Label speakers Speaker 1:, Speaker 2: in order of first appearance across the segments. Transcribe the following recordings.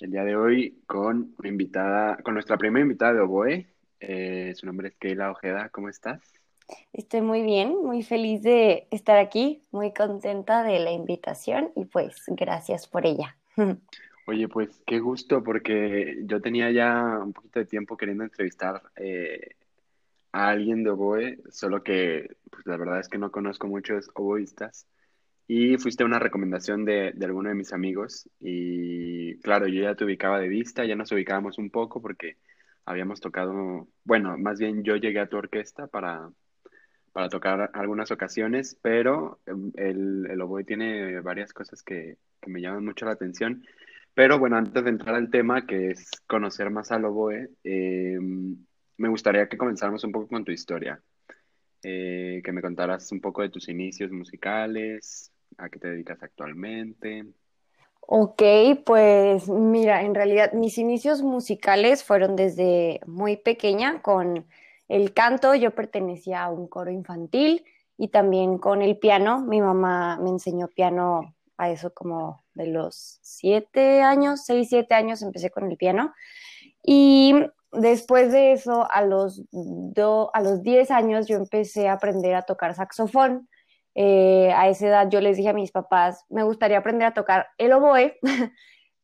Speaker 1: el día de hoy con invitada, con nuestra primera invitada de Oboe. Eh, su nombre es Keila Ojeda. ¿Cómo estás?
Speaker 2: Estoy muy bien, muy feliz de estar aquí, muy contenta de la invitación y pues gracias por ella.
Speaker 1: Oye, pues qué gusto porque yo tenía ya un poquito de tiempo queriendo entrevistar eh, a alguien de oboe, solo que pues, la verdad es que no conozco muchos oboístas. Y fuiste una recomendación de, de alguno de mis amigos y claro, yo ya te ubicaba de vista, ya nos ubicábamos un poco porque habíamos tocado, bueno, más bien yo llegué a tu orquesta para, para tocar algunas ocasiones, pero em, el, el oboe tiene varias cosas que, que, me llaman mucho la atención. Pero bueno, antes de entrar al tema, que es conocer más al oboe, eh, me gustaría que comenzáramos un poco con tu historia. Eh, que me contaras un poco de tus inicios musicales, ¿A qué te dedicas actualmente?
Speaker 2: Ok, pues mira, en realidad mis inicios musicales fueron desde muy pequeña con el canto. Yo pertenecía a un coro infantil y también con el piano. Mi mamá me enseñó piano a eso como de los siete años, seis, siete años empecé con el piano. Y después de eso, a los, a los diez años, yo empecé a aprender a tocar saxofón. Eh, a esa edad yo les dije a mis papás, me gustaría aprender a tocar el oboe.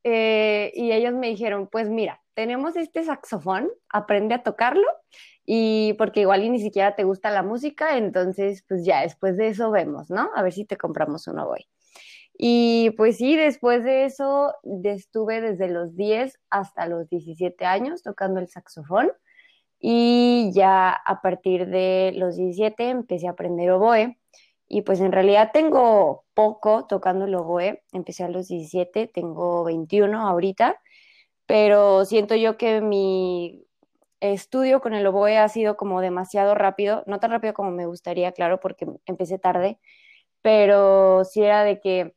Speaker 2: eh, y ellos me dijeron, pues mira, tenemos este saxofón, aprende a tocarlo. Y porque igual y ni siquiera te gusta la música, entonces pues ya después de eso vemos, ¿no? A ver si te compramos un oboe. Y pues sí, después de eso estuve desde los 10 hasta los 17 años tocando el saxofón y ya a partir de los 17 empecé a aprender oboe y pues en realidad tengo poco tocando el oboe, empecé a los 17, tengo 21 ahorita, pero siento yo que mi estudio con el oboe ha sido como demasiado rápido, no tan rápido como me gustaría, claro, porque empecé tarde, pero sí era de que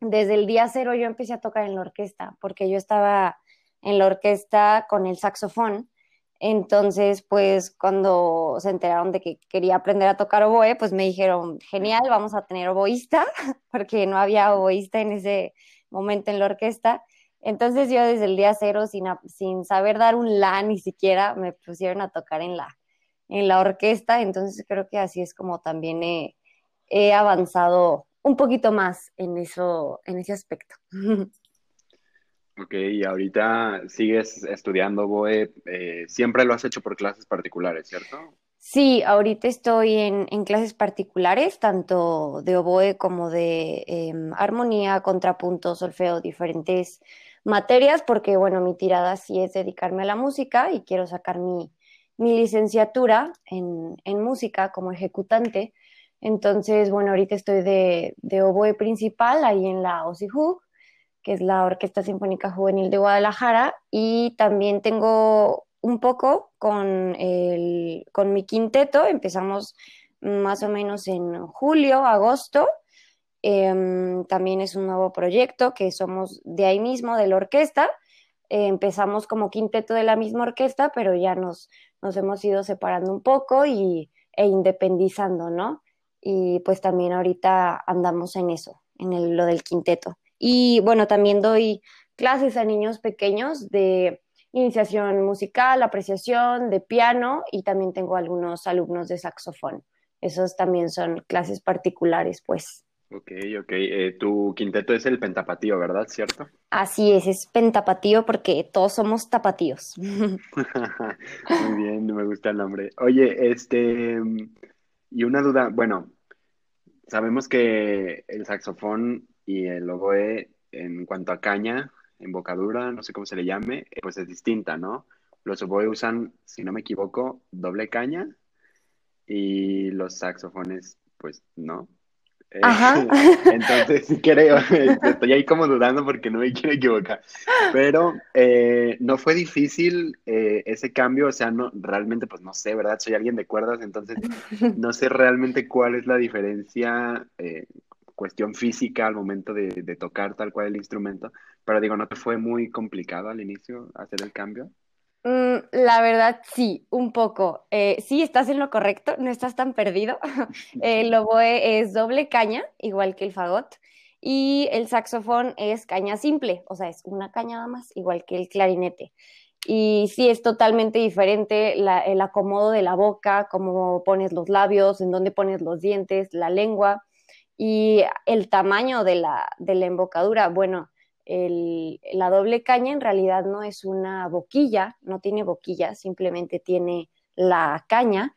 Speaker 2: desde el día cero yo empecé a tocar en la orquesta, porque yo estaba en la orquesta con el saxofón entonces, pues cuando se enteraron de que quería aprender a tocar oboe, pues me dijeron, genial, vamos a tener oboísta, porque no había oboísta en ese momento en la orquesta. Entonces yo desde el día cero, sin, sin saber dar un la ni siquiera, me pusieron a tocar en la, en la orquesta. Entonces creo que así es como también he, he avanzado un poquito más en, eso, en ese aspecto.
Speaker 1: Ok, y ahorita sigues estudiando BOE, eh, siempre lo has hecho por clases particulares, ¿cierto?
Speaker 2: Sí, ahorita estoy en, clases particulares, tanto de oboe como de em, armonía, contrapunto, solfeo, diferentes materias, porque bueno, mi tirada sí es dedicarme a la música y quiero sacar mi, licenciatura en, música como ejecutante. Entonces, bueno, ahorita estoy de, de oboe principal ahí en la OSIHU que es la Orquesta Sinfónica Juvenil de Guadalajara, y también tengo un poco con, el, con mi quinteto, empezamos más o menos en julio, agosto, em, también es un nuevo proyecto que somos de ahí mismo, de la orquesta, empezamos como quinteto de la misma orquesta, pero ya nos, nos hemos ido separando un poco y, e independizando, ¿no? Y pues también ahorita andamos en eso, en lo del quinteto. Y bueno, también doy clases a niños pequeños de iniciación musical, apreciación de piano y también tengo algunos alumnos de saxofón. Esos también son clases particulares, pues.
Speaker 1: Ok, ok. Eh, tu quinteto es el pentapatío, ¿verdad? ¿Cierto?
Speaker 2: Así es, es pentapatío porque todos somos tapatíos.
Speaker 1: Muy bien, me gusta el nombre. Oye, este, y una duda, bueno, sabemos que el saxofón y el oboe en cuanto a caña, embocadura, no sé cómo se le llame, eh, pues es distinta, ¿no? Los oboe usan, si no me equivoco, doble caña y los saxofones, pues no.
Speaker 2: Ajá.
Speaker 1: Entonces, creo, estoy ahí como dudando porque no me quiero equivocar. Pero eh, no fue difícil eh, ese cambio, o sea, no, realmente, pues no sé, ¿verdad? Soy alguien de cuerdas, entonces no sé realmente cuál es la diferencia, eh, cuestión física al momento de, de tocar tal cual el instrumento, pero digo, ¿no te fue muy complicado al inicio hacer el cambio?
Speaker 2: Mm, la verdad, sí, un poco. Eh, sí, estás en lo correcto, no estás tan perdido. el oboe es doble caña, igual que el fagot, y el saxofón es caña simple, o sea, es una caña nada más, igual que el clarinete. Y sí, es totalmente diferente el acomodo de la boca, cómo pones los labios, en dónde pones los dientes, la lengua y el tamaño de la, de la embocadura. Bueno, la doble caña en realidad no es una boquilla, no tiene boquilla, simplemente tiene la caña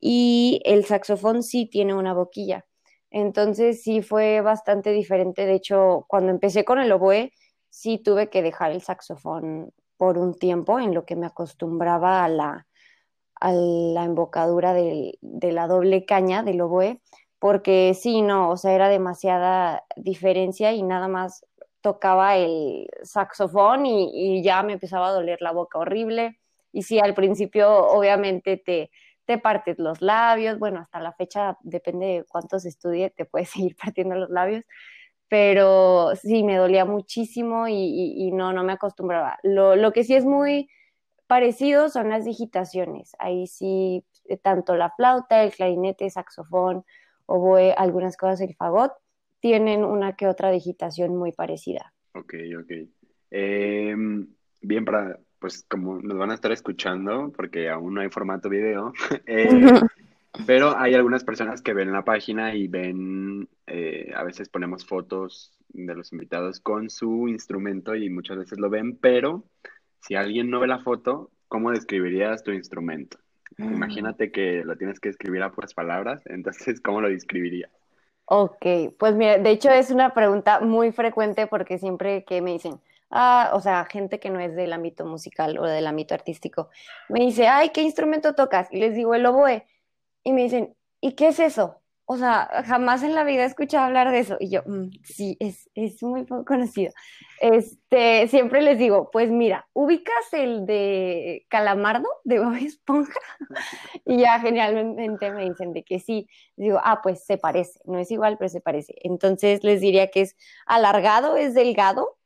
Speaker 2: y el saxofón sí tiene una boquilla. Entonces sí fue bastante diferente. De hecho, cuando empecé con el oboe, sí tuve que dejar el saxofón por un tiempo en lo que me acostumbraba a la, a la embocadura de, de la doble caña del oboe, porque sí, no, o sea, era demasiada diferencia y nada más tocaba el saxofón y, ya me empezaba a doler la boca horrible. Y sí, al principio obviamente te, te partes los labios, bueno, hasta la fecha depende de cuántos estudie, te puedes seguir partiendo los labios, pero sí, me dolía muchísimo y, no, no me acostumbraba. Lo, lo, que sí es muy parecido son las digitaciones, ahí sí, tanto la flauta, el clarinete, saxofón, oboe, algunas cosas, el fagot, tienen una que otra digitación muy parecida.
Speaker 1: Ok, ok. Em, bien, para, pues como nos van a estar escuchando, porque aún no hay formato video, eh, pero hay algunas personas que ven la página y ven, eh, a veces ponemos fotos de los invitados con su instrumento y muchas veces lo ven, pero si alguien no ve la foto, ¿cómo describirías tu instrumento? Mm. Imagínate que lo tienes que escribir a puras palabras, entonces, ¿cómo lo describirías?
Speaker 2: Ok, pues mira, de hecho es una pregunta muy frecuente porque siempre que me dicen, ah, o sea, gente que no es del ámbito musical o del ámbito artístico, me dice, ay, ¿qué instrumento tocas? Y les digo el oboe. Y me dicen, ¿y qué es eso? O sea, jamás en la vida he escuchado hablar de eso. Y yo, mm, sí, es, es, muy poco conocido. Este, siempre les digo, pues mira, ¿ubicas el de Calamardo de Bob Esponja? y ya generalmente me dicen de que sí. Digo, ah, pues se parece. No es igual, pero se parece. Entonces les diría que es alargado, es delgado,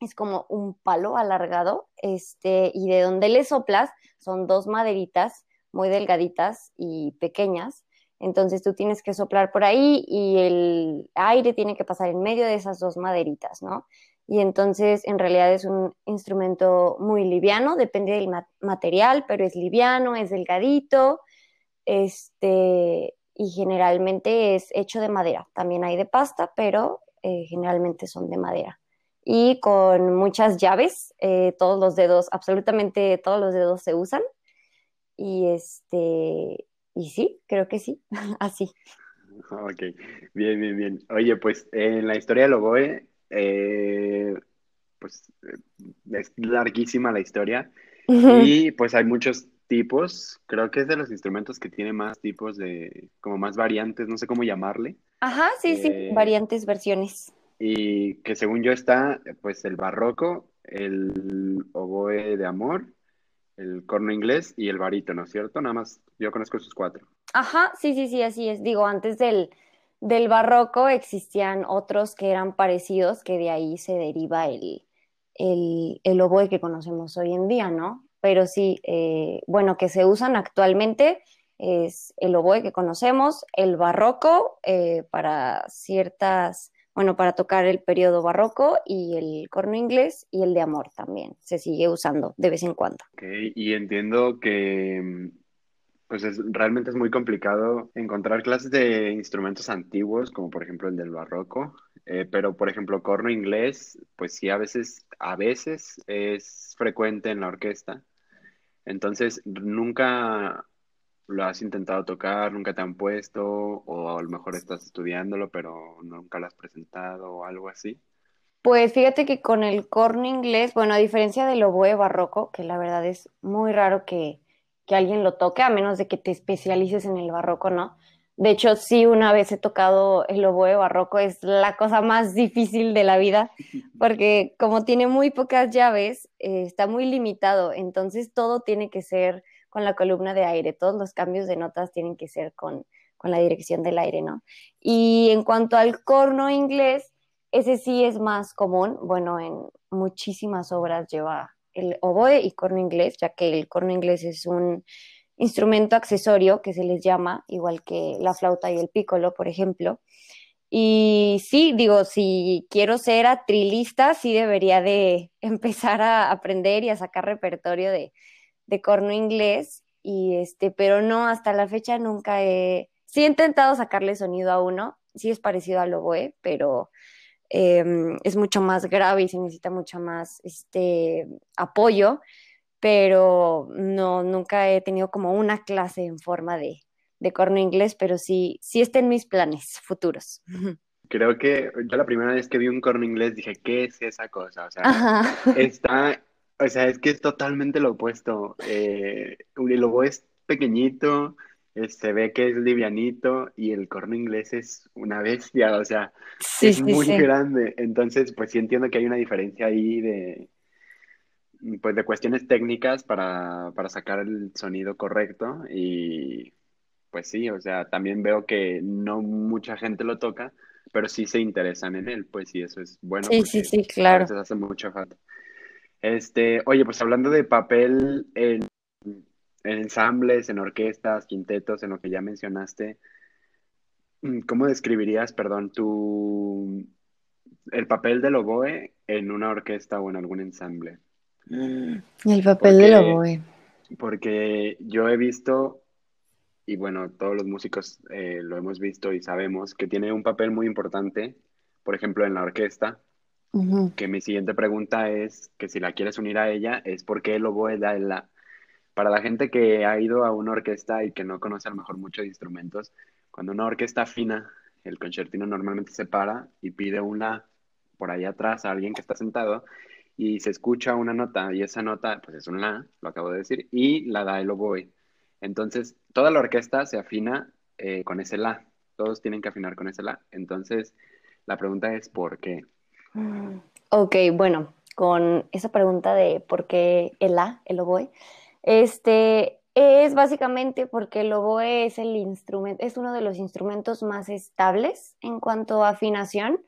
Speaker 2: es como un palo alargado, este, y de donde le soplas son dos maderitas muy delgaditas y pequeñas entonces tú tienes que soplar por ahí y el aire tiene que pasar en medio de esas dos maderitas, ¿no? Y entonces en realidad es un instrumento muy liviano, depende del material, pero es liviano, es delgadito, este, y generalmente es hecho de madera. También hay de pasta, pero eh, generalmente son de madera. Y con muchas llaves, eh, todos los dedos, absolutamente todos los dedos se usan. Y este, y sí, creo que sí, así.
Speaker 1: Ok, bien, bien, bien. Oye, pues en la historia del oboe, eh, pues eh, es larguísima la historia y pues hay muchos tipos. Creo que es de los instrumentos que tiene más tipos de, como más variantes, no sé cómo llamarle.
Speaker 2: Ajá, sí, sí, eh, variantes, versiones.
Speaker 1: Y que según yo está, pues el barroco, el oboe de amor, el corno inglés y el barítono, ¿cierto? Nada más yo conozco esos cuatro.
Speaker 2: Ajá, sí, sí, sí, así es. Digo, antes del, del barroco existían otros que eran parecidos, que de ahí se deriva el, el, el oboe que conocemos hoy en día, ¿no? Pero sí, eh, bueno, que se usan actualmente es el oboe que conocemos, el barroco eh, para ciertas bueno, para tocar el periodo barroco y el corno inglés y el de amor también. Se sigue usando de vez en cuando.
Speaker 1: Ok, y entiendo que pues es, realmente es muy complicado encontrar clases de instrumentos antiguos, como por ejemplo el del barroco, eh, pero por ejemplo corno inglés, pues sí, a veces, a veces es frecuente en la orquesta. Entonces, nunca lo has intentado tocar, nunca te han puesto, o a lo mejor estás estudiándolo, pero nunca lo has presentado o algo así?
Speaker 2: Pues fíjate que con el corno inglés, bueno, a diferencia del oboe barroco, que la verdad es muy raro que, que alguien lo toque, a menos de que te especialices en el barroco, ¿no? De hecho, sí, una vez he tocado el oboe barroco, es la cosa más difícil de la vida, porque como tiene muy pocas llaves, eh, está muy limitado, entonces todo tiene que ser con la columna de aire, todos los cambios de notas tienen que ser con, con la dirección del aire, ¿no? Y en cuanto al corno inglés, ese sí es más común, bueno, en muchísimas obras lleva el oboe y corno inglés, ya que el corno inglés es un instrumento accesorio que se les llama, igual que la flauta y el pícolo, por ejemplo. Y sí, digo, si quiero ser atrilista, sí debería de empezar a aprender y a sacar repertorio de, de corno inglés. Y este, pero no, hasta la fecha nunca he. Sí he intentado sacarle sonido a uno, sí es parecido al oboe, pero em, es mucho más grave y se necesita mucho más este apoyo pero no, nunca he tenido como una clase en forma de, de corno inglés, pero sí, sí está en mis planes futuros.
Speaker 1: Creo que yo la primera vez que vi un corno inglés dije, ¿qué es esa cosa? O sea, está, o sea, es que es totalmente lo opuesto. Eh, el lobo es pequeñito, eh, se ve que es livianito y el corno inglés es una bestia, o sea, es muy grande. Entonces, pues sí entiendo que hay una diferencia ahí de, pues de cuestiones técnicas para, para sacar el sonido correcto y pues sí, o sea, también veo que no mucha gente lo toca, pero sí se interesan en él, pues sí, eso es bueno.
Speaker 2: Sí, sí, sí, claro. A
Speaker 1: veces hace mucha falta. Este, oye, pues hablando de papel en, en ensambles, en orquestas, quintetos, en lo que ya mencionaste, ¿cómo describirías, perdón, tu el papel del oboe en una orquesta o en algún ensamble?
Speaker 2: El papel de del oboe.
Speaker 1: Porque yo he visto, y bueno, todos los músicos eh, lo hemos visto y sabemos, que tiene un papel muy importante, por ejemplo, en la orquesta. Que mi siguiente pregunta es que si la quieres unir a ella, es por qué el oboe da la. Para la gente que ha ido a una orquesta y que no conoce a lo mejor muchos instrumentos, cuando una orquesta fina, el concertino normalmente se para y pide una por ahí atrás a alguien que está sentado y se escucha una nota y esa nota pues es un la, lo acabo de decir, y la da el oboe. Entonces, toda la orquesta se afina eh, con ese la, todos tienen que afinar con ese la. Entonces, la pregunta es ¿por qué?
Speaker 2: Mm, ok, bueno, con esa pregunta de por qué el la, el oboe, este es básicamente porque el oboe es el instrumento, es uno de los instrumentos más estables en cuanto a afinación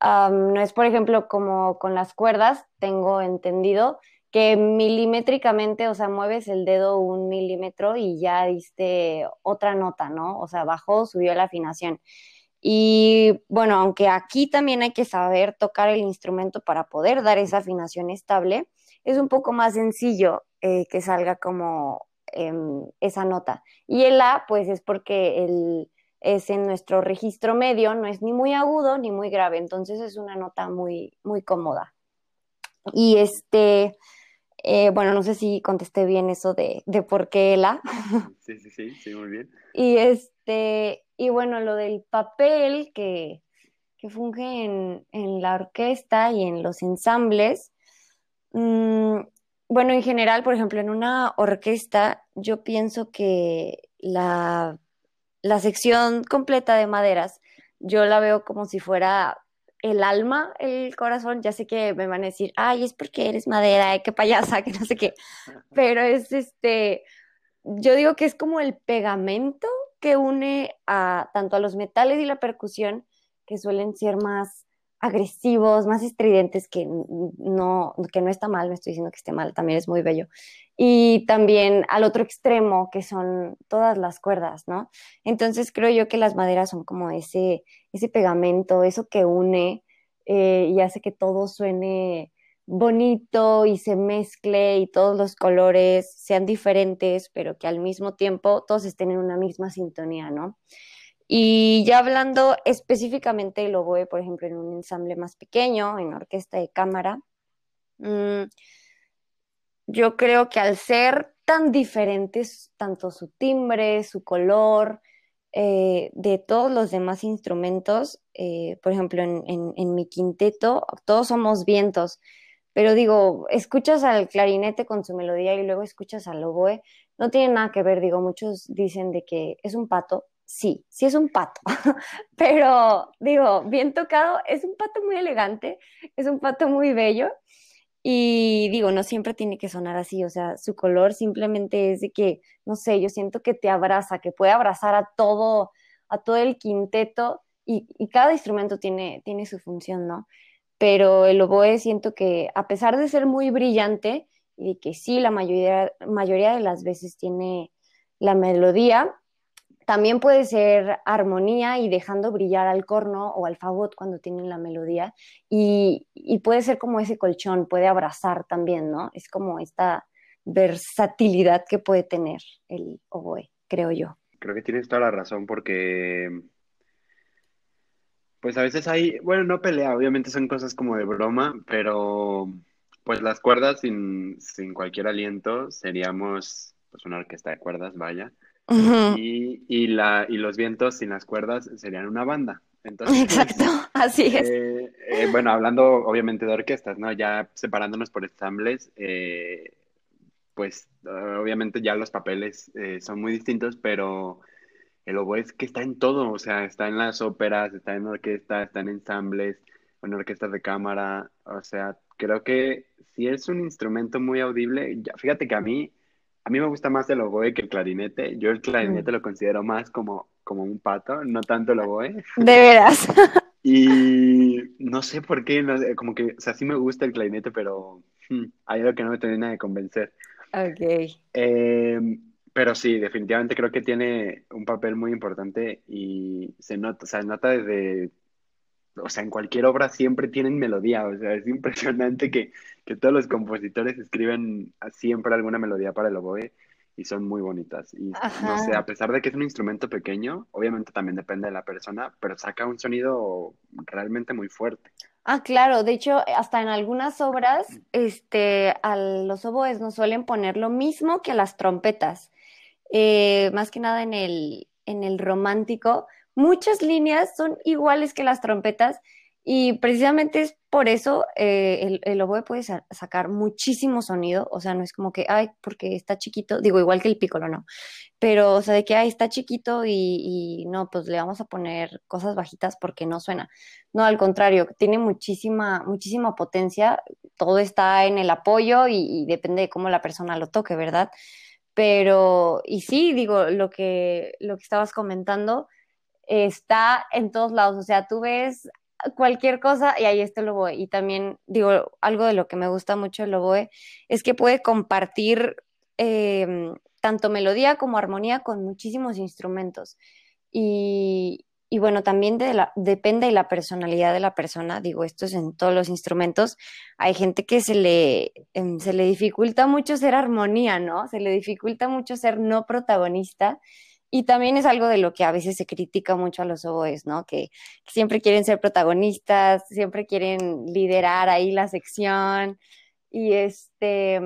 Speaker 2: no es, por ejemplo, como con las cuerdas, tengo entendido que milimétricamente, o sea, mueves el dedo un milímetro y ya diste otra nota, ¿no? O sea, bajó, subió la afinación. Y bueno, aunque aquí también hay que saber tocar el instrumento para poder dar esa afinación estable, es un poco más sencillo eh, que salga como em, esa nota. Y el A, pues es porque el, es en nuestro registro medio, no es ni muy agudo ni muy grave, entonces es una nota muy, muy cómoda. Y este, eh, bueno, no sé si contesté bien eso de, de por qué la.
Speaker 1: Sí, sí, sí, sí, muy bien.
Speaker 2: Y este, y bueno, lo del papel que, que funge en, en, la orquesta y en los ensambles. Mm, bueno, en general, por ejemplo, en una orquesta, yo pienso que la la sección completa de maderas, yo la veo como si fuera el alma, el corazón. Ya sé que me van a decir, ay, es porque eres madera, qué payasa, que no sé qué. Pero es este, yo digo que es como el pegamento que une a tanto a los metales y la percusión, que suelen ser más agresivos, más estridentes, que no, que no está mal, no estoy diciendo que esté mal, también es muy bello. Y también al otro extremo, que son todas las cuerdas, ¿no? Entonces creo yo que las maderas son como ese, ese pegamento, eso que une eh, y hace que todo suene bonito y se mezcle y todos los colores sean diferentes, pero que al mismo tiempo todos estén en una misma sintonía, ¿no? Y ya hablando específicamente del oboe, por ejemplo, en un ensamble más pequeño, en orquesta de cámara, mm, yo creo que al ser tan diferentes, tanto su timbre, su color, eh, de todos los demás instrumentos, eh, por ejemplo, en, en, mi quinteto, todos somos vientos, pero digo, escuchas al clarinete con su melodía y luego escuchas al oboe, no tiene nada que ver, digo, muchos dicen de que es un pato, sí, sí es un pato, pero digo, bien tocado, es un pato muy elegante, es un pato muy bello y digo, no siempre tiene que sonar así, o sea, su color simplemente es de que, no sé, yo siento que te abraza, que puede abrazar a todo, a todo el quinteto y, cada instrumento tiene, tiene su función, ¿no? Pero el oboe siento que a pesar de ser muy brillante y que sí, la mayoría, mayoría de las veces tiene la melodía, también puede ser armonía y dejando brillar al corno o al fagot cuando tienen la melodía. Y, puede ser como ese colchón, puede abrazar también, ¿no? Es como esta versatilidad que puede tener el oboe, creo yo.
Speaker 1: Creo que tienes toda la razón porque, pues a veces hay, bueno, no pelea, obviamente son cosas como de broma, pero pues las cuerdas sin, sin cualquier aliento seríamos pues una orquesta de cuerdas, vaya y, y, la, y los vientos sin las cuerdas serían una banda. Entonces,
Speaker 2: Exacto, así es.
Speaker 1: Eh, eh, bueno, hablando obviamente de orquestas, ¿no? Ya separándonos por ensambles, eh, pues obviamente ya los papeles son muy distintos, pero el oboe es que está en todo, o sea, está en las óperas, está en orquesta, está en ensambles, en orquestas de cámara, o sea, creo que si es un instrumento muy audible, ya, fíjate que a mí a mí me gusta más el oboe que el clarinete. Yo el clarinete mm. lo considero más como, como un pato, no tanto el oboe.
Speaker 2: De veras.
Speaker 1: Y no sé por qué, como que, o sea, sí me gusta el clarinete, pero hmm, hay algo que no me termina de convencer.
Speaker 2: Ok.
Speaker 1: Em, pero sí, definitivamente creo que tiene un papel muy importante y se nota, o sea, nota desde o sea, en cualquier obra siempre tienen melodía, o sea, es impresionante que, todos los compositores escriben siempre alguna melodía para el oboe y son muy bonitas. Y no sé, a pesar de que es un instrumento pequeño, obviamente también depende de la persona, pero saca un sonido realmente muy fuerte.
Speaker 2: Ah, claro, de hecho, hasta en algunas obras, este, a los oboes nos suelen poner lo mismo que a las trompetas. Eh, más que nada en el, en el romántico, muchas líneas son iguales que las trompetas y precisamente es por eso eh, el, el, oboe puede sacar muchísimo sonido, o sea, no es como que, ay, porque está chiquito, digo, igual que el pícolo, ¿no? Pero, o sea, de que, ay, está chiquito y, no, pues le vamos a poner cosas bajitas porque no suena. No, al contrario, tiene muchísima, muchísima potencia, todo está en el apoyo y, y depende de cómo la persona lo toque, ¿verdad? Pero, y sí, digo, lo que, lo que estabas comentando, está en todos lados, o sea, tú ves cualquier cosa y ahí está el oboe. Y también digo, algo de lo que me gusta mucho el oboe es que puede compartir em, tanto melodía como armonía con muchísimos instrumentos. Y, bueno, también depende de la personalidad de la persona, digo, esto es en todos los instrumentos. Hay gente que se le, em, se le dificulta mucho ser armonía, ¿no? Se le dificulta mucho ser no protagonista. Y también es algo de lo que a veces se critica mucho a los oboes, ¿no? Que, siempre quieren ser protagonistas, siempre quieren liderar ahí la sección. Y este,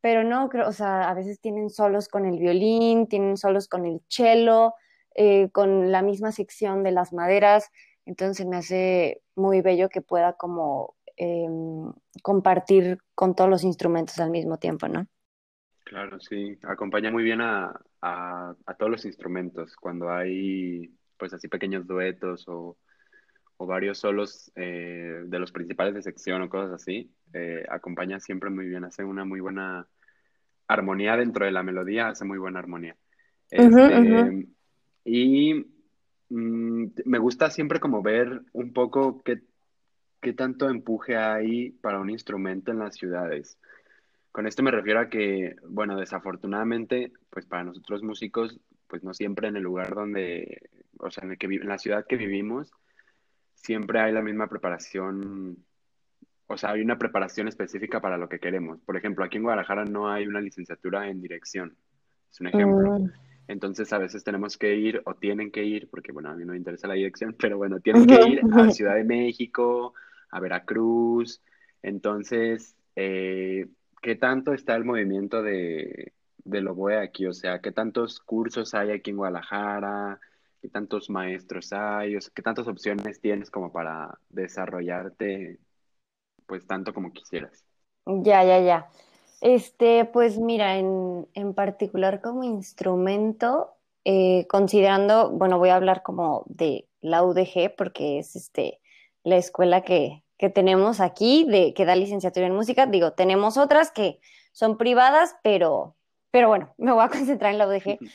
Speaker 2: pero no, creo, o sea, a veces tienen solos con el violín, tienen solos con el cello, eh, con la misma sección de las maderas. Entonces me hace muy bello que pueda como em, compartir con todos los instrumentos al mismo tiempo, ¿no?
Speaker 1: Claro, sí, acompaña muy bien a, a, todos los instrumentos cuando hay pues así pequeños duetos o, varios solos eh, de los principales de sección o cosas así, eh, acompaña siempre muy bien, hace una muy buena armonía dentro de la melodía, hace muy buena armonía. Este, y mm, me gusta siempre como ver un poco qué, qué tanto empuje hay para un instrumento en las ciudades. Con esto me refiero a que, bueno, desafortunadamente, pues para nosotros músicos, pues no siempre en el lugar donde, o sea, en, el que, en la ciudad que vivimos, siempre hay la misma preparación, o sea, hay una preparación específica para lo que queremos. Por ejemplo, aquí en Guadalajara no hay una licenciatura en dirección, es un ejemplo. Mm. Entonces a veces tenemos que ir o tienen que ir, porque bueno, a mí no me interesa la dirección, pero bueno, tienen que ir a Ciudad de México, a Veracruz. Entonces, eh, ¿qué tanto está el movimiento de, de oboe aquí? O sea, ¿qué tantos cursos hay aquí en Guadalajara? ¿Qué tantos maestros hay? O sea, ¿qué tantas opciones tienes como para desarrollarte, pues tanto como quisieras?
Speaker 2: Ya, ya, ya. Este, pues mira, en, en particular como instrumento, eh, considerando, bueno, voy a hablar como de la UDG porque es este, la escuela que, tenemos aquí, de, que da licenciatura en música. Digo, tenemos otras que son privadas, pero, pero bueno, me voy a concentrar en la UDG.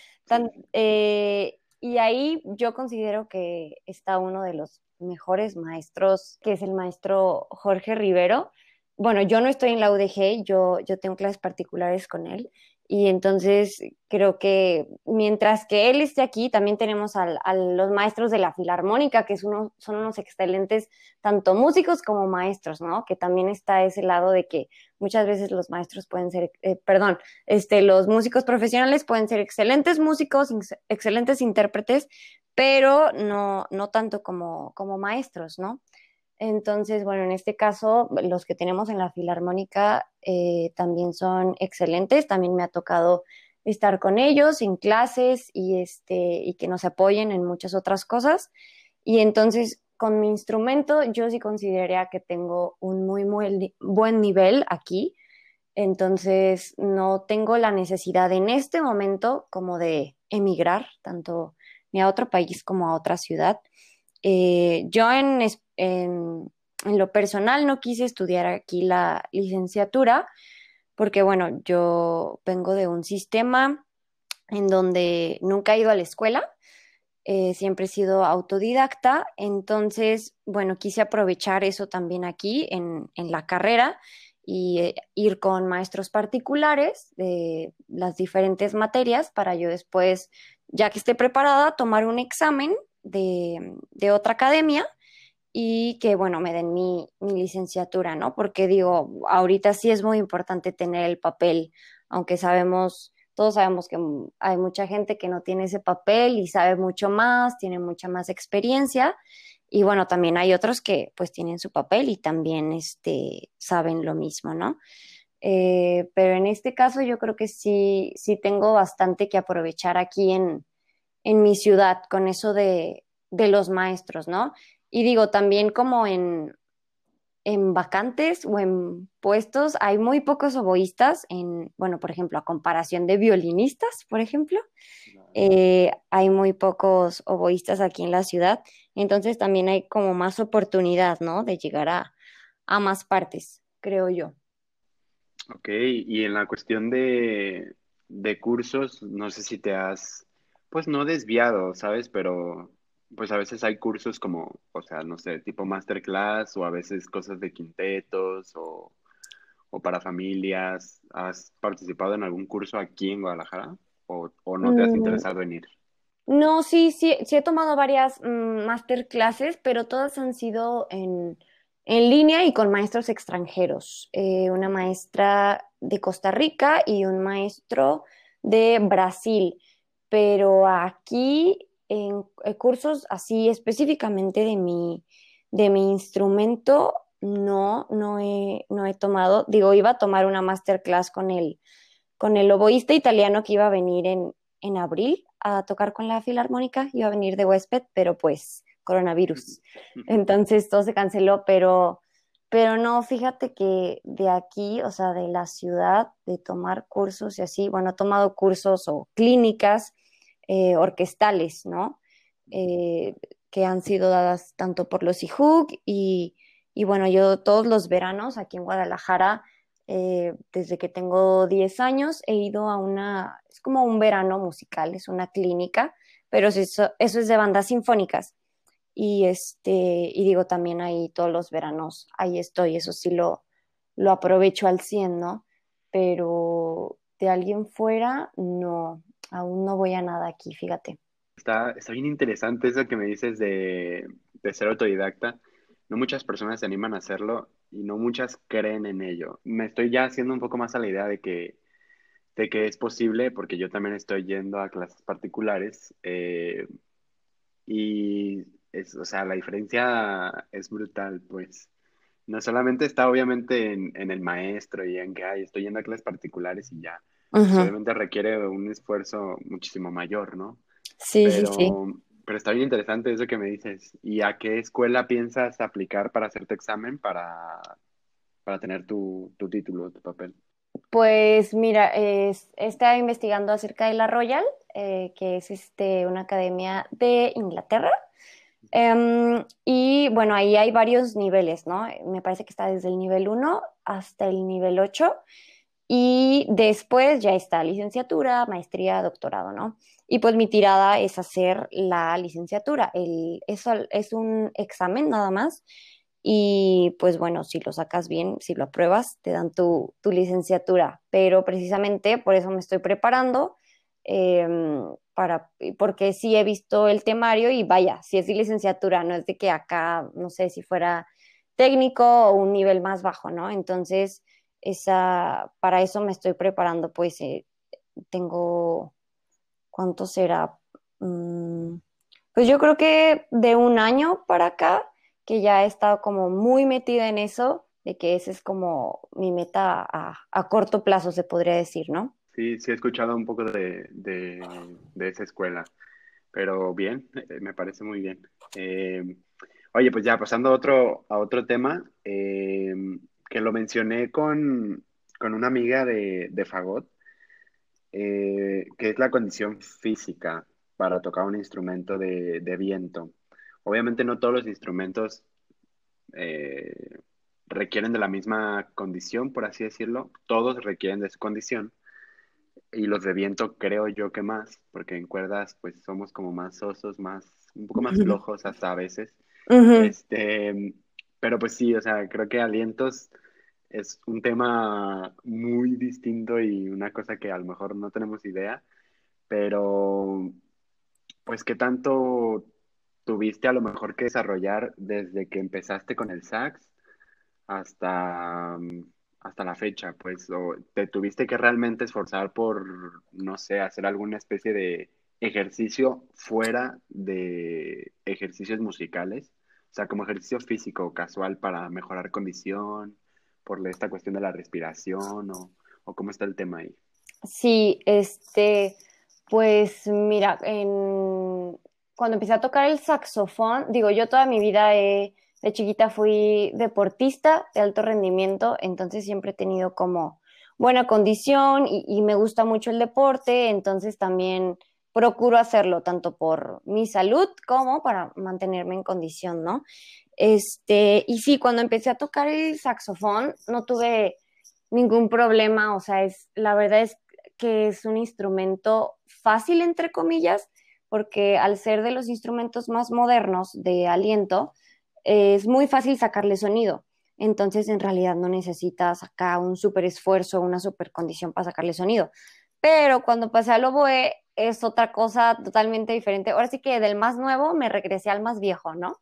Speaker 2: Eh, y ahí yo considero que está uno de los mejores maestros, que es el maestro Jorge Rivero. Bueno, yo no estoy en la UDG, yo, yo tengo clases particulares con él y entonces creo que mientras que él esté aquí, también tenemos a los maestros de la Filarmónica, que son unos excelentes, tanto músicos como maestros, ¿no? Que también está ese lado de que muchas veces los maestros pueden ser, eh, perdón, este, los músicos profesionales pueden ser excelentes músicos, excelentes intérpretes, pero no, no tanto como, como maestros, ¿no? Entonces, bueno, en este caso, los que tenemos en la Filarmónica eh, también son excelentes. También me ha tocado estar con ellos en clases y, este, y que nos apoyen en muchas otras cosas. Y entonces, con mi instrumento, yo sí consideraría que tengo un muy, muy buen nivel aquí. Entonces, no tengo la necesidad en este momento como de emigrar, tanto a otro país como a otra ciudad. Eh, yo en, en, lo personal no quise estudiar aquí la licenciatura porque, bueno, yo vengo de un sistema en donde nunca he ido a la escuela, eh, siempre he sido autodidacta, entonces, bueno, quise aprovechar eso también aquí en, en la carrera y eh, ir con maestros particulares de las diferentes materias para yo después, ya que esté preparada, tomar un examen de, de otra academia y que, bueno, me den mi, mi, licenciatura, ¿no? Porque digo, ahorita sí es muy importante tener el papel, aunque sabemos, todos sabemos que hay mucha gente que no tiene ese papel y sabe mucho más, tiene mucha más experiencia. Y bueno, también hay otros que pues tienen su papel y también este, saben lo mismo, ¿no? Eh, pero en este caso yo creo que sí, sí tengo bastante que aprovechar aquí en, en mi ciudad con eso de, de los maestros, ¿no? Y digo, también como en, en vacantes o en puestos hay muy pocos oboístas, en, bueno, por ejemplo, a comparación de violinistas, por ejemplo, eh, hay muy pocos oboístas aquí en la ciudad, entonces también hay como más oportunidad, ¿no? De llegar a, a más partes, creo yo.
Speaker 1: Ok, y en la cuestión de, de cursos, no sé si te has, pues no desviado, ¿sabes? Pero pues a veces hay cursos como, o sea, no sé, tipo masterclass o a veces cosas de quintetos o, para familias. ¿Has participado en algún curso aquí en Guadalajara o, no te has mm. interesado en ir?
Speaker 2: No, sí, sí, sí he tomado varias mm, masterclasses, pero todas han sido en, línea y con maestros extranjeros. Eh, una maestra de Costa Rica y un maestro de Brasil. Pero aquí en, eh, cursos así específicamente de mi, de mi instrumento, no, no he, no he tomado. Digo, iba a tomar una masterclass con el, con el oboísta italiano que iba a venir en, en abril a tocar con la filarmónica, iba a venir de huésped, pero pues coronavirus. Entonces todo se canceló, pero, pero no, fíjate que de aquí, o sea, de la ciudad, de tomar cursos y así, bueno, he tomado cursos o clínicas eh, orquestales, ¿no? Eh, que han sido dadas tanto por los IHUC y, y bueno, yo todos los veranos aquí en Guadalajara, eh, desde que tengo 10 años, he ido a una, es como un verano musical, es una clínica, pero eso, eso es de bandas sinfónicas. Y, este, y digo, también ahí todos los veranos, ahí estoy, eso sí lo, lo aprovecho al 100, ¿no? Pero de alguien fuera, no, aún no voy a nada aquí, fíjate.
Speaker 1: Está, está bien interesante eso que me dices de, de ser autodidacta. No muchas personas se animan a hacerlo y no muchas creen en ello. Me estoy ya haciendo un poco más a la idea de que, de que es posible, porque yo también estoy yendo a clases particulares eh, y es, o sea, la diferencia es brutal, pues. No solamente está obviamente en, en el maestro y en que ay, estoy yendo a clases particulares y ya, obviamente requiere un esfuerzo muchísimo mayor, ¿no?
Speaker 2: Sí, sí, sí.
Speaker 1: Pero está bien interesante eso que me dices. ¿Y a qué escuela piensas aplicar para hacerte examen para, para tener tu, tu título, tu papel?
Speaker 2: Pues mira, es, estaba investigando acerca de la Royal, eh, que es este, una academia de Inglaterra. Em, y bueno, ahí hay varios niveles, ¿no? Me parece que está desde el nivel 1 hasta el nivel 8. Y después ya está licenciatura, maestría, doctorado, ¿no? Y pues mi tirada es hacer la licenciatura. El, eso es un examen nada más. Y pues bueno, si lo sacas bien, si lo apruebas, te dan tu, tu licenciatura. Pero precisamente por eso me estoy preparando, em, para, porque sí he visto el temario y vaya, si es licenciatura, no es de que acá, no sé si fuera técnico o un nivel más bajo, ¿no? Entonces esa, para eso me estoy preparando, pues eh, tengo, ¿cuánto será? Mm, pues yo creo que de un año para acá, que ya he estado como muy metida en eso, de que ese es como mi meta a, corto plazo, se podría decir, ¿no?
Speaker 1: Sí, sí he escuchado un poco de, de, esa escuela, pero bien, eh, me parece muy bien. Eh, oye, pues ya pasando a otro, a otro tema, que lo mencioné con, una amiga de, Fagot, eh, que es la condición física para tocar un instrumento de, viento. Obviamente no todos los instrumentos eh, requieren de la misma condición, por así decirlo. Todos requieren de su condición. Y los de viento creo yo que más, porque en cuerdas pues somos como más osos, más, un poco más flojos hasta a veces. Este, pero pues sí, o sea, creo que alientos es un tema muy distinto y una cosa que a lo mejor no tenemos idea, pero pues qué tanto tuviste a lo mejor que desarrollar desde que empezaste con el sax hasta, hasta la fecha, pues, o te tuviste que realmente esforzar por, no sé, hacer alguna especie de ejercicio fuera de ejercicios musicales, o sea, como ejercicio físico casual para mejorar condición por esta cuestión de la respiración o, o cómo está el tema ahí?
Speaker 2: Sí, este, pues mira, cuando empecé a tocar el saxofón, digo, yo toda mi vida de chiquita fui deportista de alto rendimiento, entonces siempre he tenido como buena condición y, me gusta mucho el deporte, entonces también procuro hacerlo tanto por mi salud como para mantenerme en condición, ¿no? Este, y sí, cuando empecé a tocar el saxofón, no tuve ningún problema, o sea, es, la verdad es que es un instrumento fácil, entre comillas, porque al ser de los instrumentos más modernos de aliento, es muy fácil sacarle sonido. Entonces, en realidad no necesitas acá un súper esfuerzo, una súper condición para sacarle sonido. Pero cuando pasé al oboe, es otra cosa totalmente diferente. Ahora sí que del más nuevo me regresé al más viejo, ¿no?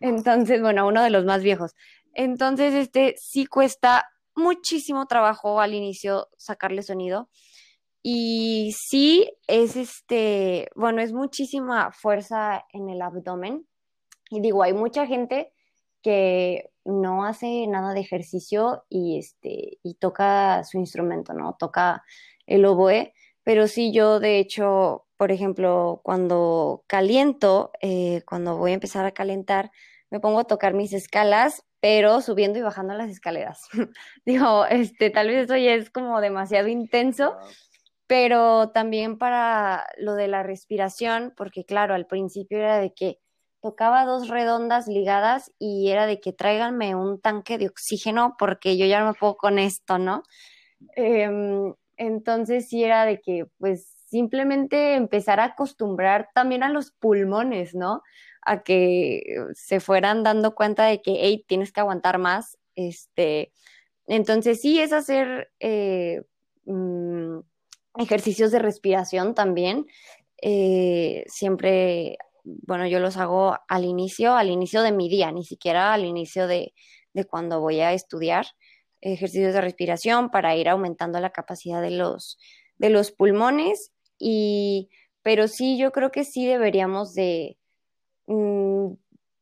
Speaker 2: Entonces, bueno, uno de los más viejos. Entonces, este sí cuesta muchísimo trabajo al inicio sacarle sonido. Y sí es este, bueno, es muchísima fuerza en el abdomen. Y digo, hay mucha gente que no hace nada de ejercicio y este y toca su instrumento, ¿no? Toca el oboe, pero sí yo de hecho por ejemplo, cuando caliento, eh, cuando voy a empezar a calentar, me pongo a tocar mis escalas, pero subiendo y bajando las escaleras. Digo, este, tal vez eso ya es como demasiado intenso, pero también para lo de la respiración, porque claro, al principio era de que tocaba dos redondas ligadas y era de que tráiganme un tanque de oxígeno porque yo ya no me puedo con esto, ¿no? Em, entonces sí era de que pues simplemente empezar a acostumbrar también a los pulmones, ¿no? A que se fueran dando cuenta de que, hey, tienes que aguantar más. Este, entonces sí es hacer eh, mm, ejercicios de respiración también. Eh, siempre, bueno, yo los hago al inicio, al inicio de mi día, ni siquiera al inicio de, de cuando voy a estudiar ejercicios de respiración para ir aumentando la capacidad de los, de los pulmones y, pero sí, yo creo que sí deberíamos de, mm,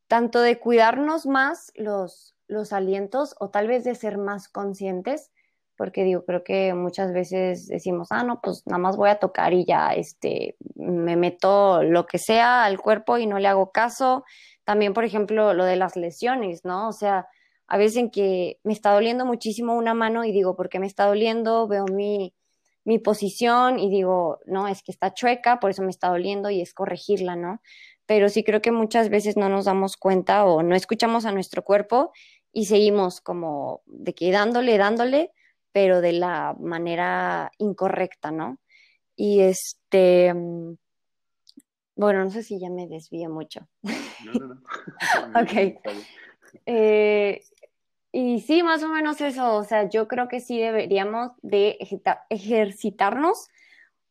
Speaker 2: tanto de cuidarnos más los, los alientos o tal vez de ser más conscientes, porque digo, creo que muchas veces decimos, ah, no, pues nada más voy a tocar y ya, este, me meto lo que sea al cuerpo y no le hago caso. También, por ejemplo, lo de las lesiones, ¿no? O sea, a veces en que me está doliendo muchísimo una mano y digo, ¿por qué me está doliendo? Veo mi, mi posición y digo, no, es que está chueca, por eso me está doliendo y es corregirla, ¿no? Pero sí creo que muchas veces no nos damos cuenta o no escuchamos a nuestro cuerpo y seguimos como de que dándole, dándole, pero de la manera incorrecta, ¿no? Y este, mm, bueno, no sé si ya me desvío mucho. No, no, no. ok. Eh, y sí, más o menos eso, o sea, yo creo que sí deberíamos de ejercitarnos,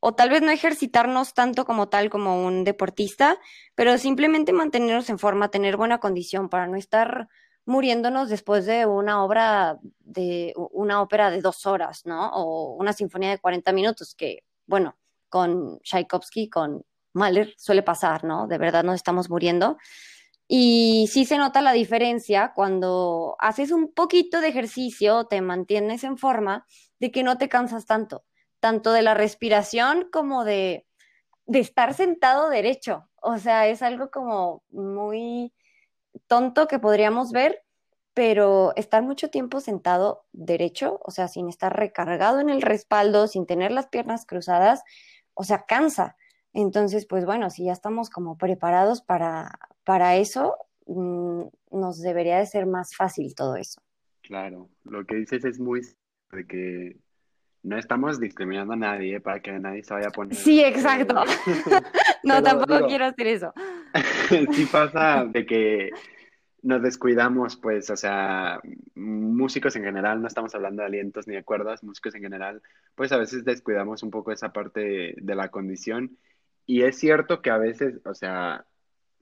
Speaker 2: o tal vez no ejercitarnos tanto como tal como un deportista, pero simplemente mantenernos en forma, tener buena condición para no estar muriéndonos después de una obra de una ópera de dos horas, ¿no? O una sinfonía de 40 minutos, que, bueno, con Tchaikovsky, con Mahler suele pasar, ¿no? De verdad nos estamos muriendo. Y sí se nota la diferencia cuando haces un poquito de ejercicio, te mantienes en forma, de que no te cansas tanto, tanto de la respiración como de, de estar sentado derecho. O sea, es algo como muy tonto que podríamos ver, pero estar mucho tiempo sentado derecho, o sea, sin estar recargado en el respaldo, sin tener las piernas cruzadas, o sea, cansa. Entonces, pues bueno, si ya estamos como preparados para, para eso, mm, nos debería de ser más fácil todo eso.
Speaker 1: Claro, lo que dices es muy de que no estamos discriminando a nadie para que nadie se vaya a poner.
Speaker 2: Sí, exacto. no, tampoco quiero hacer eso.
Speaker 1: sí pasa de que nos descuidamos, pues, o sea, músicos en general, no estamos hablando de alientos ni de cuerdas, músicos en general, pues a veces descuidamos un poco esa parte de la condición. Y es cierto que a veces, o sea,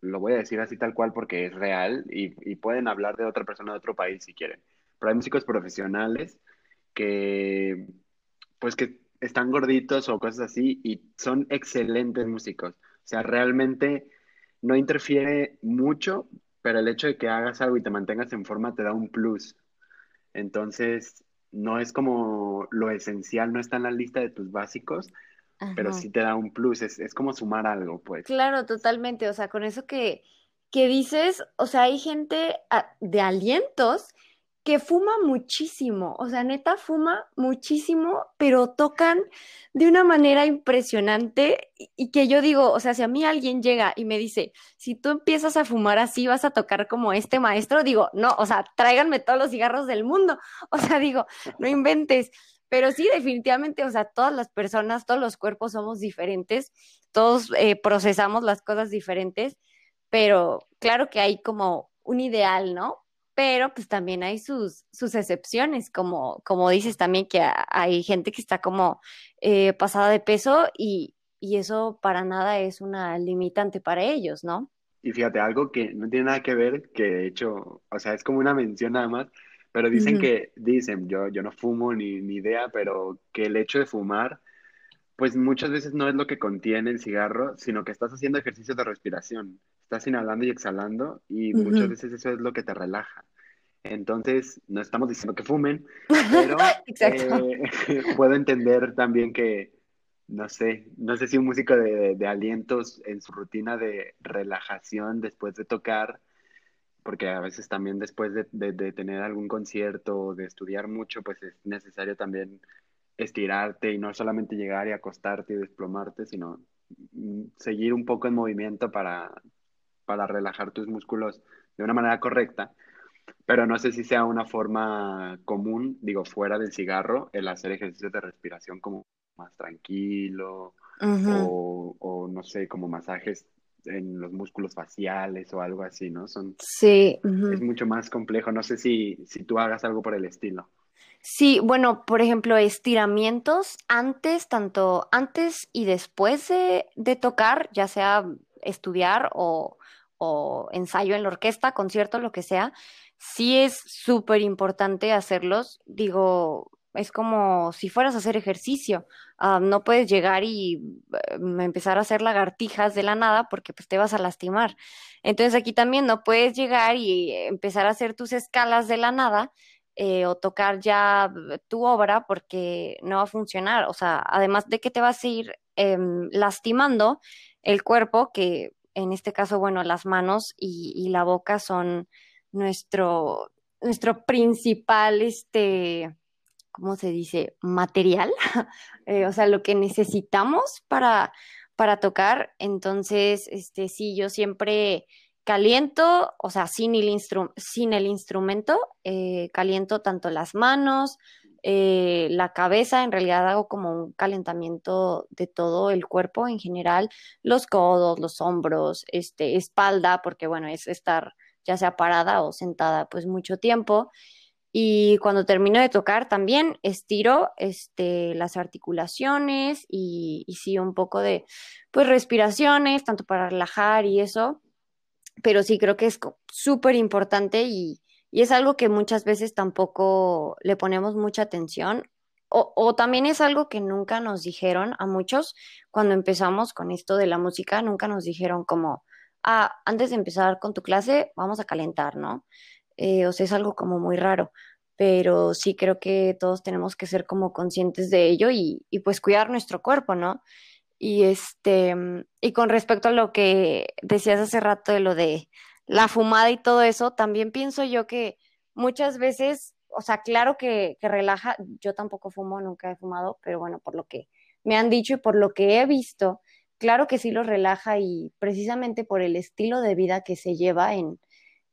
Speaker 1: lo voy a decir así tal cual porque es real y, pueden hablar de otra persona de otro país si quieren. Pero hay músicos profesionales que, pues que están gorditos o cosas así y son excelentes músicos. O sea, realmente no interfiere mucho, pero el hecho de que hagas algo y te mantengas en forma te da un plus. Entonces, no es como lo esencial, no está en la lista de tus básicos, pero sí te da un plus, es, es, como sumar algo, pues.
Speaker 2: Claro, totalmente, o sea, con eso que, que dices, o sea, hay gente ah, de alientos que fuma muchísimo, o sea, neta fuma muchísimo, pero tocan de una manera impresionante y, que yo digo, o sea, si a mí alguien llega y me dice, si tú empiezas a fumar así, vas a tocar como este maestro, digo, no, o sea, tráiganme todos los cigarros del mundo, o sea, digo, no inventes, pero sí, definitivamente, o sea, todas las personas, todos los cuerpos somos diferentes, todos eh, procesamos las cosas diferentes, pero claro que hay como un ideal, ¿no? Pero pues también hay sus, sus excepciones, como, como dices también que hay gente que está como eh, pasada de peso y, y eso para nada es una limitante para ellos, ¿no?
Speaker 1: Y fíjate, algo que no tiene nada que ver, que de hecho, o sea, es como una mención nada más, pero dicen que, dicen, yo, yo no fumo ni, ni idea, pero que el hecho de fumar, pues muchas veces no es lo que contiene el cigarro, sino que estás haciendo ejercicio de respiración. Estás inhalando y exhalando y muchas veces eso es lo que te relaja. Entonces, no estamos diciendo que fumen, pero eh, puedo entender también que, no sé, no sé si un músico de, de, alientos en su rutina de relajación después de tocar porque a veces también después de, de, tener algún concierto o de estudiar mucho, pues es necesario también estirarte y no solamente llegar y acostarte y desplomarte, sino mm, seguir un poco en movimiento para, para relajar tus músculos de una manera correcta. Pero no sé si sea una forma común, digo, fuera del cigarro, el hacer ejercicios de respiración como más tranquilo o, o, no sé, como masajes en los músculos faciales o algo así, ¿no? Son,
Speaker 2: sí.
Speaker 1: Es mucho más complejo. No sé si, si tú hagas algo por el estilo.
Speaker 2: Sí, bueno, por ejemplo, estiramientos antes, tanto antes y después de, de tocar, ya sea estudiar o, o, ensayo en la orquesta, concierto, lo que sea, sí es súper importante hacerlos. Digo, es como si fueras a hacer ejercicio. Ah, no puedes llegar y eh, empezar a hacer lagartijas de la nada porque pues te vas a lastimar. Entonces aquí también no puedes llegar y empezar a hacer tus escalas de la nada eh, o tocar ya tu obra porque no va a funcionar. O sea, además de que te vas a ir em, lastimando el cuerpo, que en este caso, bueno, las manos y, y la boca son nuestro nuestro principal, este, ¿cómo se dice? Material, eh, o sea, lo que necesitamos para, para tocar. Entonces, este, sí, yo siempre caliento, o sea, sin el, sin el instrumento, eh, caliento tanto las manos, eh, la cabeza, en realidad hago como un calentamiento de todo el cuerpo en general, los codos, los hombros, este, espalda, porque bueno, es estar ya sea parada o sentada pues mucho tiempo. Y cuando termino de tocar también estiro este, las articulaciones y, y sí un poco de pues respiraciones, tanto para relajar y eso. Pero sí creo que es súper importante y, y es algo que muchas veces tampoco le ponemos mucha atención. O, o, también es algo que nunca nos dijeron a muchos cuando empezamos con esto de la música, nunca nos dijeron como, ah, antes de empezar con tu clase, vamos a calentar, ¿no? Eh, o sea, es algo como muy raro, pero sí creo que todos tenemos que ser como conscientes de ello y, pues cuidar nuestro cuerpo, ¿no? Y este, y con respecto a lo que decías hace rato de lo de la fumada y todo eso, también pienso yo que muchas veces, o sea, claro que, que, relaja, yo tampoco fumo, nunca he fumado, pero bueno, por lo que me han dicho y por lo que he visto, claro que sí lo relaja y precisamente por el estilo de vida que se lleva en,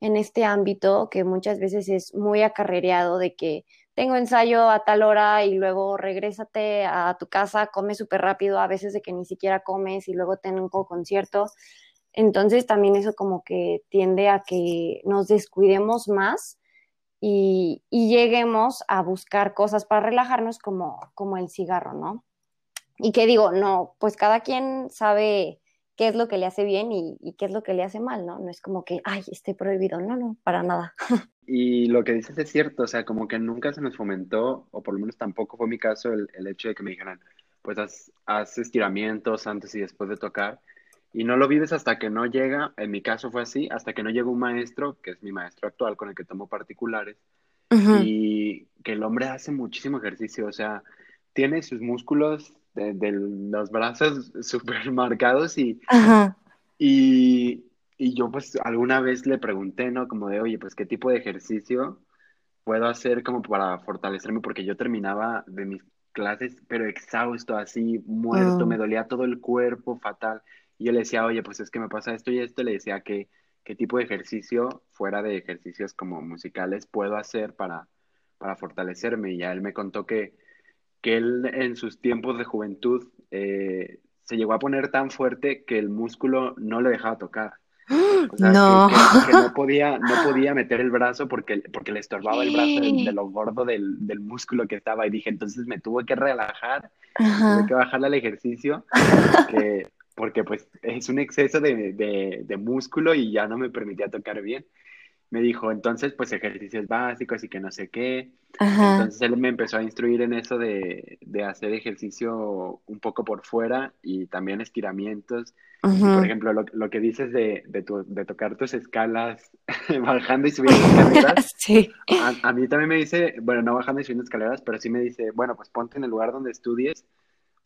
Speaker 2: en este ámbito, que muchas veces es muy acarrereado de que tengo ensayo a tal hora y luego regrésate a tu casa, come súper rápido, a veces de que ni siquiera comes y luego tengo concierto. Entonces también eso como que tiende a que nos descuidemos más y, y lleguemos a buscar cosas para relajarnos como, como el cigarro, ¿no? Y que digo, no, pues cada quien sabe qué es lo que le hace bien y, y, qué es lo que le hace mal, ¿no? No es como que, ay, esté prohibido, no, no, para nada.
Speaker 1: Y lo que dices es cierto, o sea, como que nunca se nos fomentó, o por lo menos tampoco fue mi caso, el, el hecho de que me dijeran, pues haz, haz, estiramientos antes y después de tocar, y no lo vives hasta que no llega, en mi caso fue así, hasta que no llega un maestro, que es mi maestro actual con el que tomo particulares, uh -huh. y que el hombre hace muchísimo ejercicio, o sea, tiene sus músculos de, de los brazos súper marcados y, y, y yo pues alguna vez le pregunté, ¿no? Como de, oye, pues qué tipo de ejercicio puedo hacer como para fortalecerme, porque yo terminaba de mis clases, pero exhausto, así, muerto, mm. me dolía todo el cuerpo, fatal. Y yo le decía, oye, pues es que me pasa esto y esto, le decía que qué tipo de ejercicio, fuera de ejercicios como musicales, puedo hacer para, para fortalecerme. Y ya él me contó que, que él en sus tiempos de juventud eh, se llegó a poner tan fuerte que el músculo no le dejaba tocar.
Speaker 2: O sea, no.
Speaker 1: Que, que, que, no, podía, no podía meter el brazo porque, porque le estorbaba el brazo de, de lo gordo del, del, músculo que estaba. Y dije, entonces me tuve que relajar, Ajá. tuve que bajarle al ejercicio, porque, porque pues es un exceso de, de, de, músculo y ya no me permitía tocar bien. Me dijo, entonces pues ejercicios básicos y que no sé qué. Ajá. Entonces él me empezó a instruir en eso de, de hacer ejercicio un poco por fuera y también estiramientos Uh -huh. Por ejemplo, lo, lo, que dices de, de, tu, de, tocar tus escalas bajando y subiendo escaleras.
Speaker 2: sí.
Speaker 1: a, a, mí también me dice, bueno, no bajando y subiendo escaleras, pero sí me dice, bueno, pues ponte en el lugar donde estudies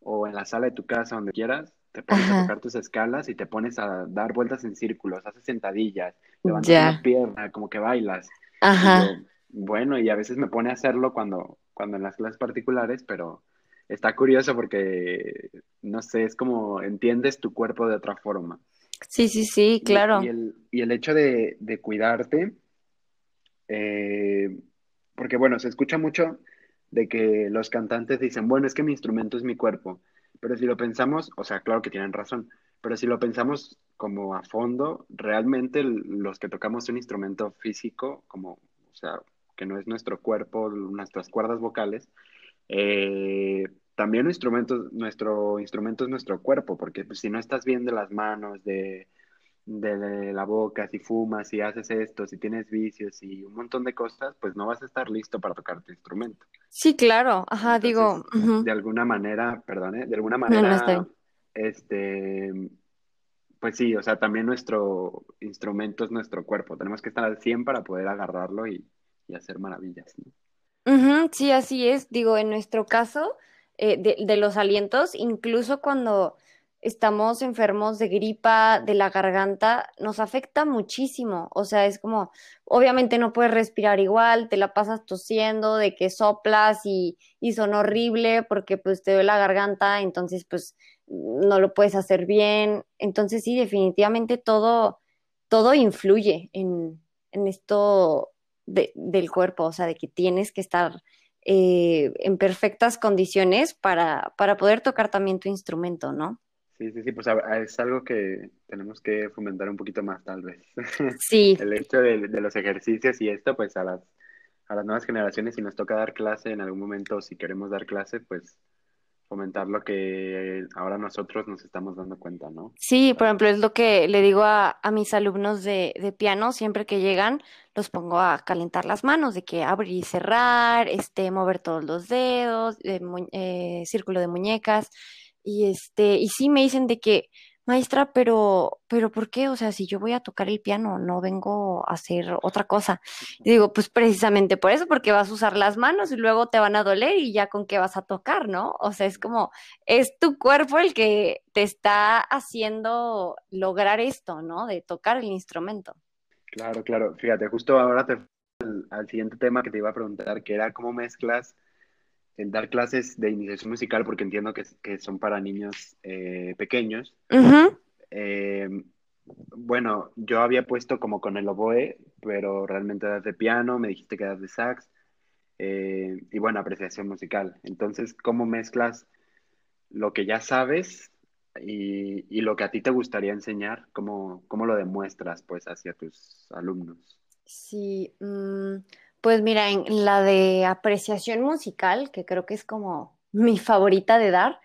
Speaker 1: o en la sala de tu casa, donde quieras, te pones Ajá. a tocar tus escalas y te pones a dar vueltas en círculos, haces sentadillas, levantas yeah. una pierna, como que bailas.
Speaker 2: Ajá.
Speaker 1: Y yo, bueno, y a veces me pone a hacerlo cuando, cuando en las clases particulares, pero está curioso porque, no sé, es como entiendes tu cuerpo de otra forma.
Speaker 2: Sí, sí, sí, claro.
Speaker 1: Y, y, el, y el, hecho de, de cuidarte, eh, porque bueno, se escucha mucho de que los cantantes dicen, bueno, es que mi instrumento es mi cuerpo, pero si lo pensamos, o sea, claro que tienen razón, pero si lo pensamos como a fondo, realmente los que tocamos un instrumento físico, como, o sea, que no es nuestro cuerpo, nuestras cuerdas vocales, eh, también instrumento, nuestro instrumento es nuestro cuerpo, porque pues, si no estás bien de las manos, de, de, la boca, si fumas, si haces esto, si tienes vicios y un montón de cosas, pues no vas a estar listo para tocar tu instrumento.
Speaker 2: Sí, claro, ajá, Entonces, digo. Uh -huh.
Speaker 1: De alguna manera, perdón, ¿eh? de alguna manera, no, no este, pues sí, o sea, también nuestro instrumento es nuestro cuerpo, tenemos que estar al 100 para poder agarrarlo y, y hacer maravillas. ¿no?
Speaker 2: Uh -huh, sí, así es, digo, en nuestro caso, eh, de, de, los alientos, incluso cuando estamos enfermos de gripa, de la garganta, nos afecta muchísimo. O sea, es como, obviamente no puedes respirar igual, te la pasas tosiendo, de que soplas y, y son horrible porque pues te duele la garganta, entonces pues no lo puedes hacer bien. Entonces sí, definitivamente todo, todo influye en, en esto del cuerpo, o sea, de que tienes que estar eh, en perfectas condiciones para, para poder tocar también tu instrumento, ¿no?
Speaker 1: Sí, sí, sí, pues es algo que tenemos que fomentar un poquito más, tal vez.
Speaker 2: Sí.
Speaker 1: El hecho de, de, los ejercicios y esto, pues a las, a las nuevas generaciones, si nos toca dar clase en algún momento, si queremos dar clase, pues fomentar lo que ahora nosotros nos estamos dando cuenta, ¿no?
Speaker 2: Sí, por ejemplo, es lo que le digo a, a mis alumnos de, de, piano, siempre que llegan, los pongo a calentar las manos, de que abrir y cerrar, este, mover todos los dedos, eh, círculo de muñecas, y este, y sí me dicen de que, maestra, pero, pero ¿por qué? O sea, si yo voy a tocar el piano, no vengo a hacer otra cosa. Y digo, pues precisamente por eso, porque vas a usar las manos y luego te van a doler y ya con qué vas a tocar, ¿no? O sea, es como, es tu cuerpo el que te está haciendo lograr esto, ¿no? De tocar el instrumento.
Speaker 1: Claro, claro. Fíjate, justo ahora te al, al siguiente tema que te iba a preguntar, que era cómo mezclas el dar clases de iniciación musical, porque entiendo que, que son para niños eh, pequeños. Eh, bueno, yo había puesto como con el oboe, pero realmente das de piano, me dijiste que das de sax, eh, y bueno, apreciación musical. Entonces, ¿cómo mezclas lo que ya sabes y, y lo que a ti te gustaría enseñar? ¿Cómo, cómo lo demuestras pues hacia tus alumnos?
Speaker 2: Sí, mm, pues mira, en la de apreciación musical, que creo que es como mi favorita de dar,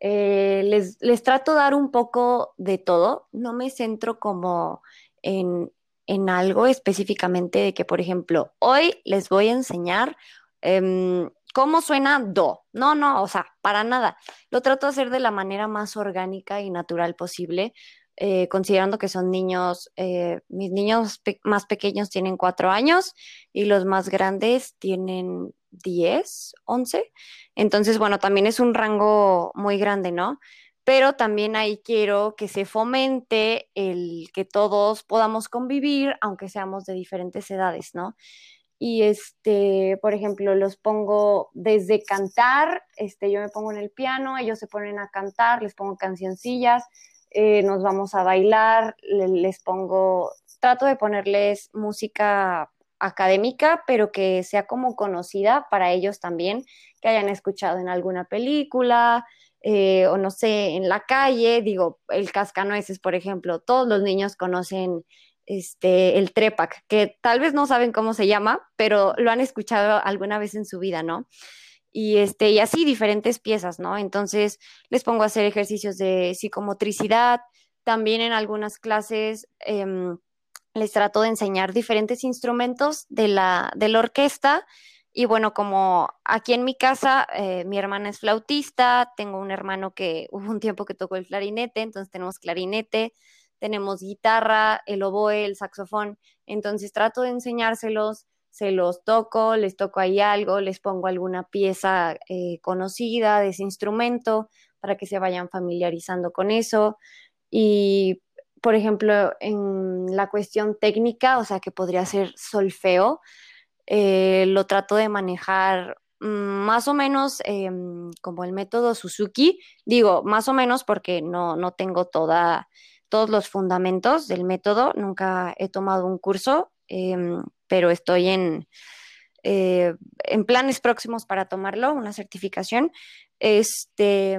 Speaker 2: eh, les, les trato dar un poco de todo. No me centro como en, en algo específicamente de que, por ejemplo, hoy les voy a enseñar em, cómo suena do. No, no, o sea, para nada. Lo trato de hacer de la manera más orgánica y natural posible eh, considerando que son niños, eh, mis niños más pequeños tienen cuatro años y los más grandes tienen 10, 11. Entonces, bueno, también es un rango muy grande, ¿no? Pero también ahí quiero que se fomente el que todos podamos convivir, aunque seamos de diferentes edades, ¿no? Y este, por ejemplo, los pongo desde cantar, este, yo me pongo en el piano, ellos se ponen a cantar, les pongo cancioncillas, eh, nos vamos a bailar, les pongo, trato de ponerles música académica, pero que sea como conocida para ellos también, que hayan escuchado en alguna película eh, o no sé, en la calle, digo, el cascanueces, por ejemplo, todos los niños conocen este, el trepac, que tal vez no saben cómo se llama, pero lo han escuchado alguna vez en su vida, ¿no? Y, este, y así diferentes piezas, ¿no? Entonces les pongo a hacer ejercicios de psicomotricidad, también en algunas clases eh, les trato de enseñar diferentes instrumentos de la, de orquesta. Y bueno, como aquí en mi casa, eh, mi hermana es flautista, tengo un hermano que hubo un tiempo que tocó el clarinete, entonces tenemos clarinete, tenemos guitarra, el oboe, el saxofón, entonces trato de enseñárselos se los toco, les toco ahí algo, les pongo alguna pieza eh, conocida de ese instrumento para que se vayan familiarizando con eso. Y, por ejemplo, en la cuestión técnica, o sea, que podría ser solfeo, eh, lo trato de manejar mm, más o menos eh, como el método Suzuki. Digo, más o menos porque no, no tengo toda, todos los fundamentos del método, nunca he tomado un curso. Eh, pero estoy en, eh, en planes próximos para tomarlo, una certificación. Este,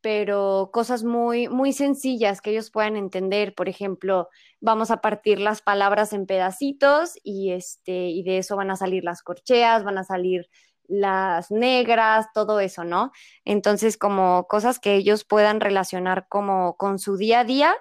Speaker 2: pero cosas muy, muy sencillas que ellos puedan entender. Por ejemplo, vamos a partir las palabras en pedacitos y, este, y de eso van a salir las corcheas, van a salir las negras, todo eso, ¿no? Entonces, como cosas que ellos puedan relacionar como con su día a día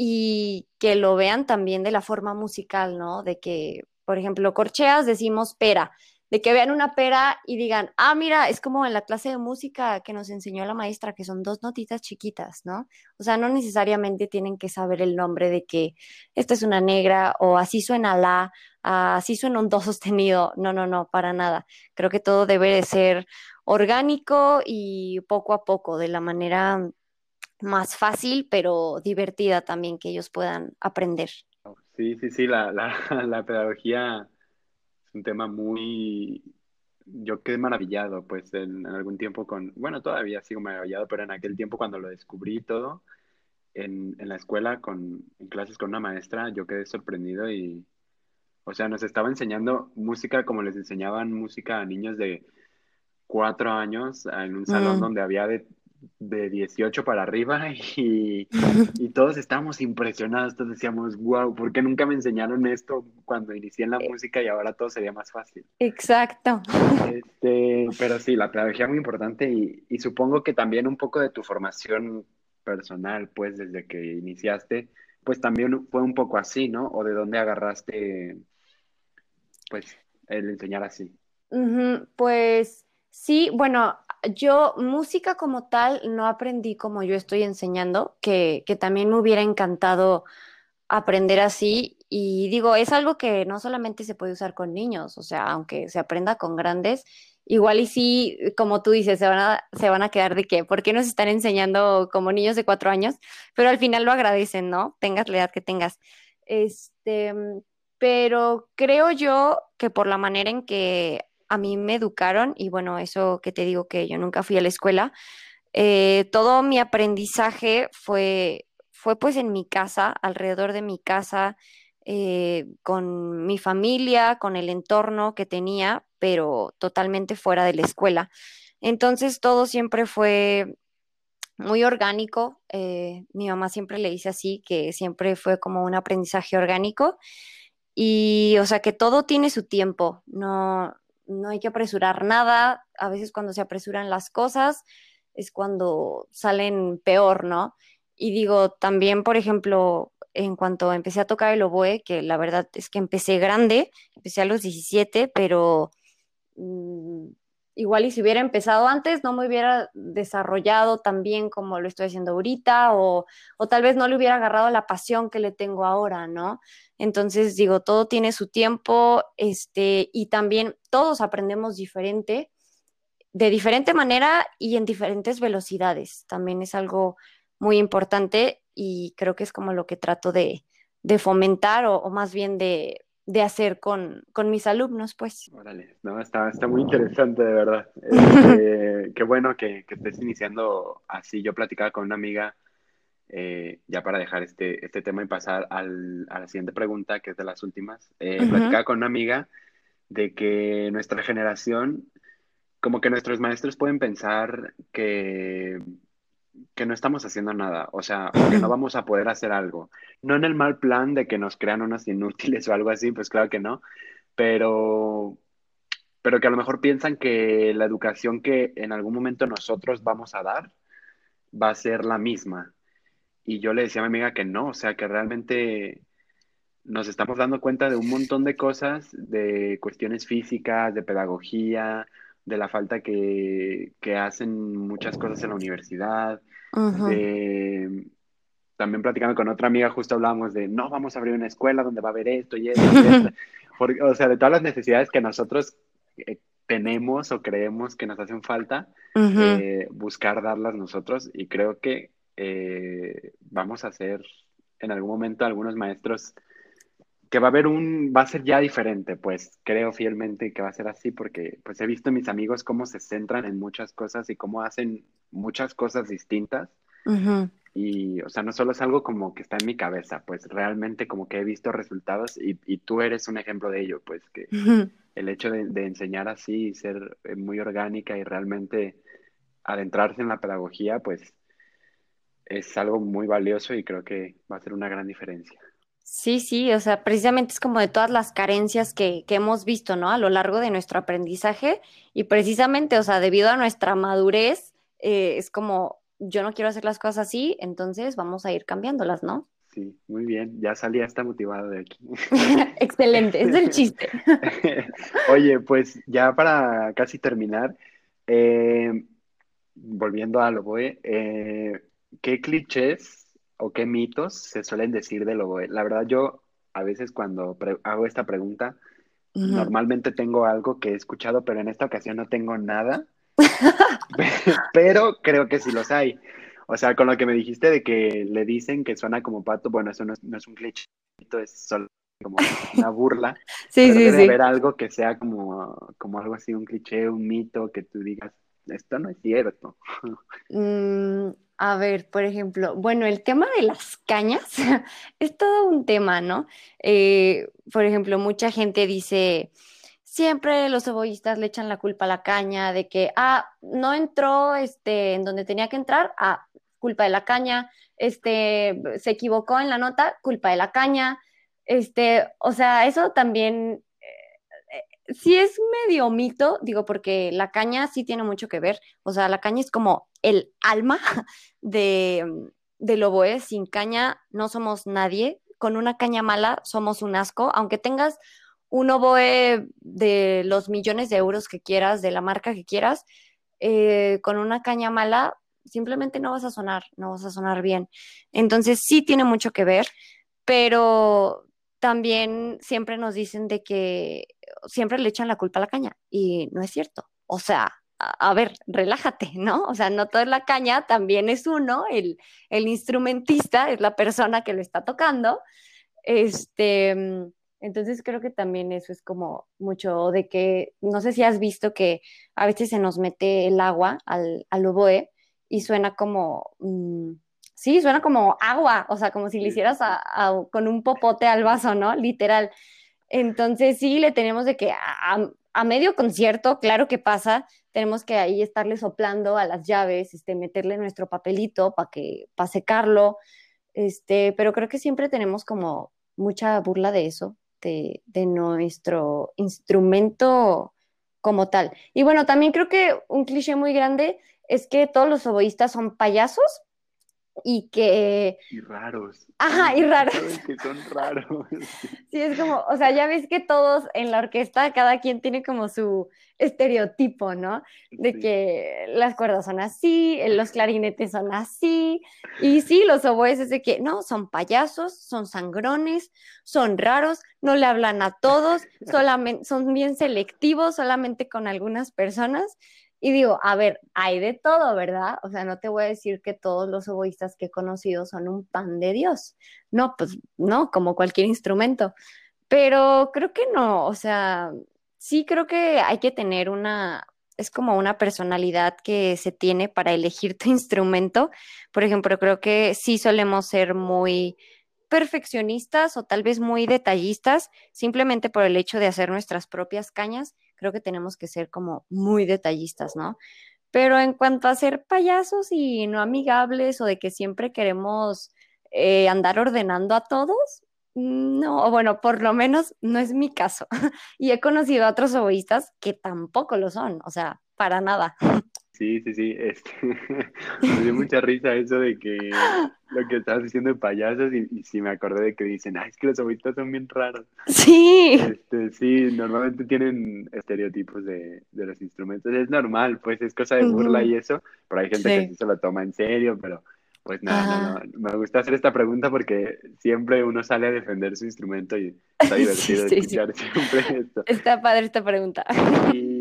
Speaker 2: y que lo vean también de la forma musical, ¿no? De que, por ejemplo, corcheas decimos pera, de que vean una pera y digan, ah, mira, es como en la clase de música que nos enseñó la maestra, que son dos notitas chiquitas, ¿no? O sea, no necesariamente tienen que saber el nombre de que esta es una negra o así suena la, así suena un do sostenido, no, no, no, para nada. Creo que todo debe de ser orgánico y poco a poco, de la manera más fácil, pero divertida también que ellos puedan aprender.
Speaker 1: Sí, sí, sí, la, la, la pedagogía es un tema muy, yo quedé maravillado, pues en, algún tiempo con, bueno, todavía sigo maravillado, pero en aquel tiempo cuando lo descubrí todo, en, en la escuela, con, en clases con una maestra, yo quedé sorprendido y, o sea, nos estaba enseñando música como les enseñaban música a niños de cuatro años en un salón
Speaker 2: Mm.
Speaker 1: donde había de, de 18 para arriba y, y todos estábamos impresionados, todos decíamos, wow, ¿por qué nunca me enseñaron esto cuando inicié en la
Speaker 2: Eh.
Speaker 1: música y ahora todo sería más fácil?
Speaker 2: Exacto.
Speaker 1: Este, pero sí, la pedagogía es muy importante y, y supongo que también un poco de tu formación personal, pues desde que iniciaste, pues también fue un poco así, ¿no? O de dónde agarraste, pues, el enseñar así.
Speaker 2: Pues sí, bueno, yo música como tal no aprendí como yo estoy enseñando, que, que también me hubiera encantado aprender así. Y digo, es algo que no solamente se puede usar con niños, o sea, aunque se aprenda con grandes, igual y sí, como tú dices, se van a, se van a quedar de qué, ¿por qué nos están enseñando como niños de cuatro años? Pero al final lo agradecen, ¿no? Tengas la edad que tengas. Este, pero creo yo que por la manera en que a mí me educaron, y bueno, eso que te digo que yo nunca fui a la escuela, eh, todo mi aprendizaje fue, fue pues en mi casa, alrededor de mi casa, eh, con mi familia, con el entorno que tenía, pero totalmente fuera de la escuela. Entonces todo siempre fue muy orgánico. eh, mi mamá siempre le dice así, que siempre fue como un aprendizaje orgánico. Y, o sea, que todo tiene su tiempo, no, no hay que apresurar nada. A veces cuando se apresuran las cosas es cuando salen peor, ¿no? Y digo, también, por ejemplo, en cuanto empecé a tocar el oboe, que la verdad es que empecé grande, empecé a los 17, pero mm, igual y si hubiera empezado antes, no me hubiera desarrollado tan bien como lo estoy haciendo ahorita, o, o tal vez no le hubiera agarrado la pasión que le tengo ahora, ¿no? Entonces, digo, todo tiene su tiempo, este, y también todos aprendemos diferente, de diferente manera y en diferentes velocidades. También es algo muy importante y creo que es como lo que trato de, de fomentar o, o, más bien de, de hacer con, con, mis alumnos, pues.
Speaker 1: Órale, no, está, está muy interesante, de verdad. Este, qué bueno que, que, estés iniciando así. Yo platicaba con una amiga, eh, ya para dejar este, este tema y pasar al, a la siguiente pregunta, que es de las últimas. Eh, uh -huh. Platicaba con una amiga de que nuestra generación, como que nuestros maestros pueden pensar que que no estamos haciendo nada, o sea, que no vamos a poder hacer algo. No en el mal plan de que nos crean unas inútiles o algo así, pues claro que no, pero, pero que a lo mejor piensan que la educación que en algún momento nosotros vamos a dar va a ser la misma. Y yo le decía a mi amiga que no, o sea, que realmente nos estamos dando cuenta de un montón de cosas, de cuestiones físicas, de pedagogía, de la falta que, que, hacen muchas cosas en la universidad. Uh -huh. de, también platicando con otra amiga, justo hablábamos de, no, vamos a abrir una escuela donde va a haber esto y esto. Y esto. Porque, o sea, de todas las necesidades que nosotros eh, tenemos o creemos que nos hacen falta, uh -huh. eh, buscar darlas nosotros. Y creo que eh, vamos a ser en algún momento algunos maestros que va a haber un, va a ser ya diferente, pues creo fielmente que va a ser así porque pues he visto a mis amigos cómo se centran en muchas cosas y cómo hacen muchas cosas distintas.
Speaker 2: Uh -huh.
Speaker 1: Y, o sea, no solo es algo como que está en mi cabeza, pues realmente como que he visto resultados y, y tú eres un ejemplo de ello, pues que uh -huh. el hecho de, de, enseñar así y ser muy orgánica y realmente adentrarse en la pedagogía, pues es algo muy valioso y creo que va a ser una gran diferencia.
Speaker 2: Sí, sí, o sea, precisamente es como de todas las carencias que, que, hemos visto, ¿no? A lo largo de nuestro aprendizaje y precisamente, o sea, debido a nuestra madurez, eh, es como, yo no quiero hacer las cosas así, entonces vamos a ir cambiándolas, ¿no?
Speaker 1: Sí, muy bien, ya salía hasta motivado de aquí.
Speaker 2: Excelente, es el chiste.
Speaker 1: Oye, pues ya para casi terminar, eh, volviendo a lo voy, eh, ¿qué clichés o qué mitos se suelen decir del oboe? La verdad, yo a veces cuando hago esta pregunta, uh -huh. normalmente tengo algo que he escuchado, pero en esta ocasión no tengo nada. pero creo que sí los hay. O sea, con lo que me dijiste de que le dicen que suena como pato, bueno, eso no es, un cliché, es solo como una burla.
Speaker 2: sí,
Speaker 1: pero
Speaker 2: sí,
Speaker 1: debe
Speaker 2: sí.
Speaker 1: haber algo que sea como, como algo así, un cliché, un mito, que tú digas, esto no es cierto.
Speaker 2: Mm, a ver, por ejemplo, bueno, el tema de las cañas es todo un tema, ¿no? Eh, por ejemplo, mucha gente dice, siempre los cebolistas le echan la culpa a la caña de que, ah, no entró este, en donde tenía que entrar, ah, culpa de la caña, este, se equivocó en la nota, culpa de la caña, este, o sea, eso también sí es medio mito, digo, porque la caña sí tiene mucho que ver. O sea, la caña es como el alma de, del oboe. Sin caña no somos nadie. Con una caña mala somos un asco. Aunque tengas un oboe de los millones de euros que quieras, de la marca que quieras, eh, con una caña mala simplemente no vas a sonar, no vas a sonar bien. Entonces sí tiene mucho que ver, pero también siempre nos dicen de que siempre le echan la culpa a la caña y no es cierto. O sea, a, ver, relájate, ¿no? O sea, no toda la caña, también es uno, el, el instrumentista es la persona que lo está tocando. Este, entonces creo que también eso es como mucho de que, no sé si has visto que a veces se nos mete el agua al, al oboe y suena como, mmm, sí, suena como agua, o sea, como si le hicieras con un popote al vaso, ¿no? Literal. Entonces sí, le tenemos de que a, a, medio concierto, claro que pasa, tenemos que ahí estarle soplando a las llaves, este, meterle nuestro papelito para que, para secarlo, este, pero creo que siempre tenemos como mucha burla de eso, de, de nuestro instrumento como tal. Y bueno, también creo que un cliché muy grande es que todos los oboístas son payasos y que...
Speaker 1: Y raros.
Speaker 2: Ajá, y raros.
Speaker 1: que son raros.
Speaker 2: Sí, es como, o sea, ya ves que todos en la orquesta, cada quien tiene como su estereotipo, ¿no? De que las cuerdas son así, los clarinetes son así, y sí, los oboes es de que, no, son payasos, son sangrones, son raros, no le hablan a todos, solamente, son bien selectivos, solamente con algunas personas, y digo, a ver, hay de todo, ¿verdad? O sea, no te voy a decir que todos los oboístas que he conocido son un pan de Dios. No, pues no, como cualquier instrumento. Pero creo que no, o sea, sí creo que hay que tener una, es como una personalidad que se tiene para elegir tu instrumento. Por ejemplo, creo que sí solemos ser muy perfeccionistas o tal vez muy detallistas, simplemente por el hecho de hacer nuestras propias cañas creo que tenemos que ser como muy detallistas, ¿no? Pero en cuanto a ser payasos y no amigables o de que siempre queremos eh, andar ordenando a todos, no, bueno, por lo menos no es mi caso. y he conocido a otros oboístas que tampoco lo son, o sea, para nada.
Speaker 1: Sí, sí, sí. Este, me dio mucha risa eso de que lo que estabas diciendo de payasos y, y sí me acordé de que dicen, ay, es que los oboístas son bien raros.
Speaker 2: Sí.
Speaker 1: Este, sí, normalmente tienen estereotipos de, de, los instrumentos. Es normal, pues es cosa de burla uh -huh. y eso, pero hay gente sí. que sí se lo toma en serio, pero pues nada, no, no, me gusta hacer esta pregunta porque siempre uno sale a defender su instrumento y está divertido
Speaker 2: sí,
Speaker 1: escuchar siempre esto.
Speaker 2: Está padre esta pregunta.
Speaker 1: Y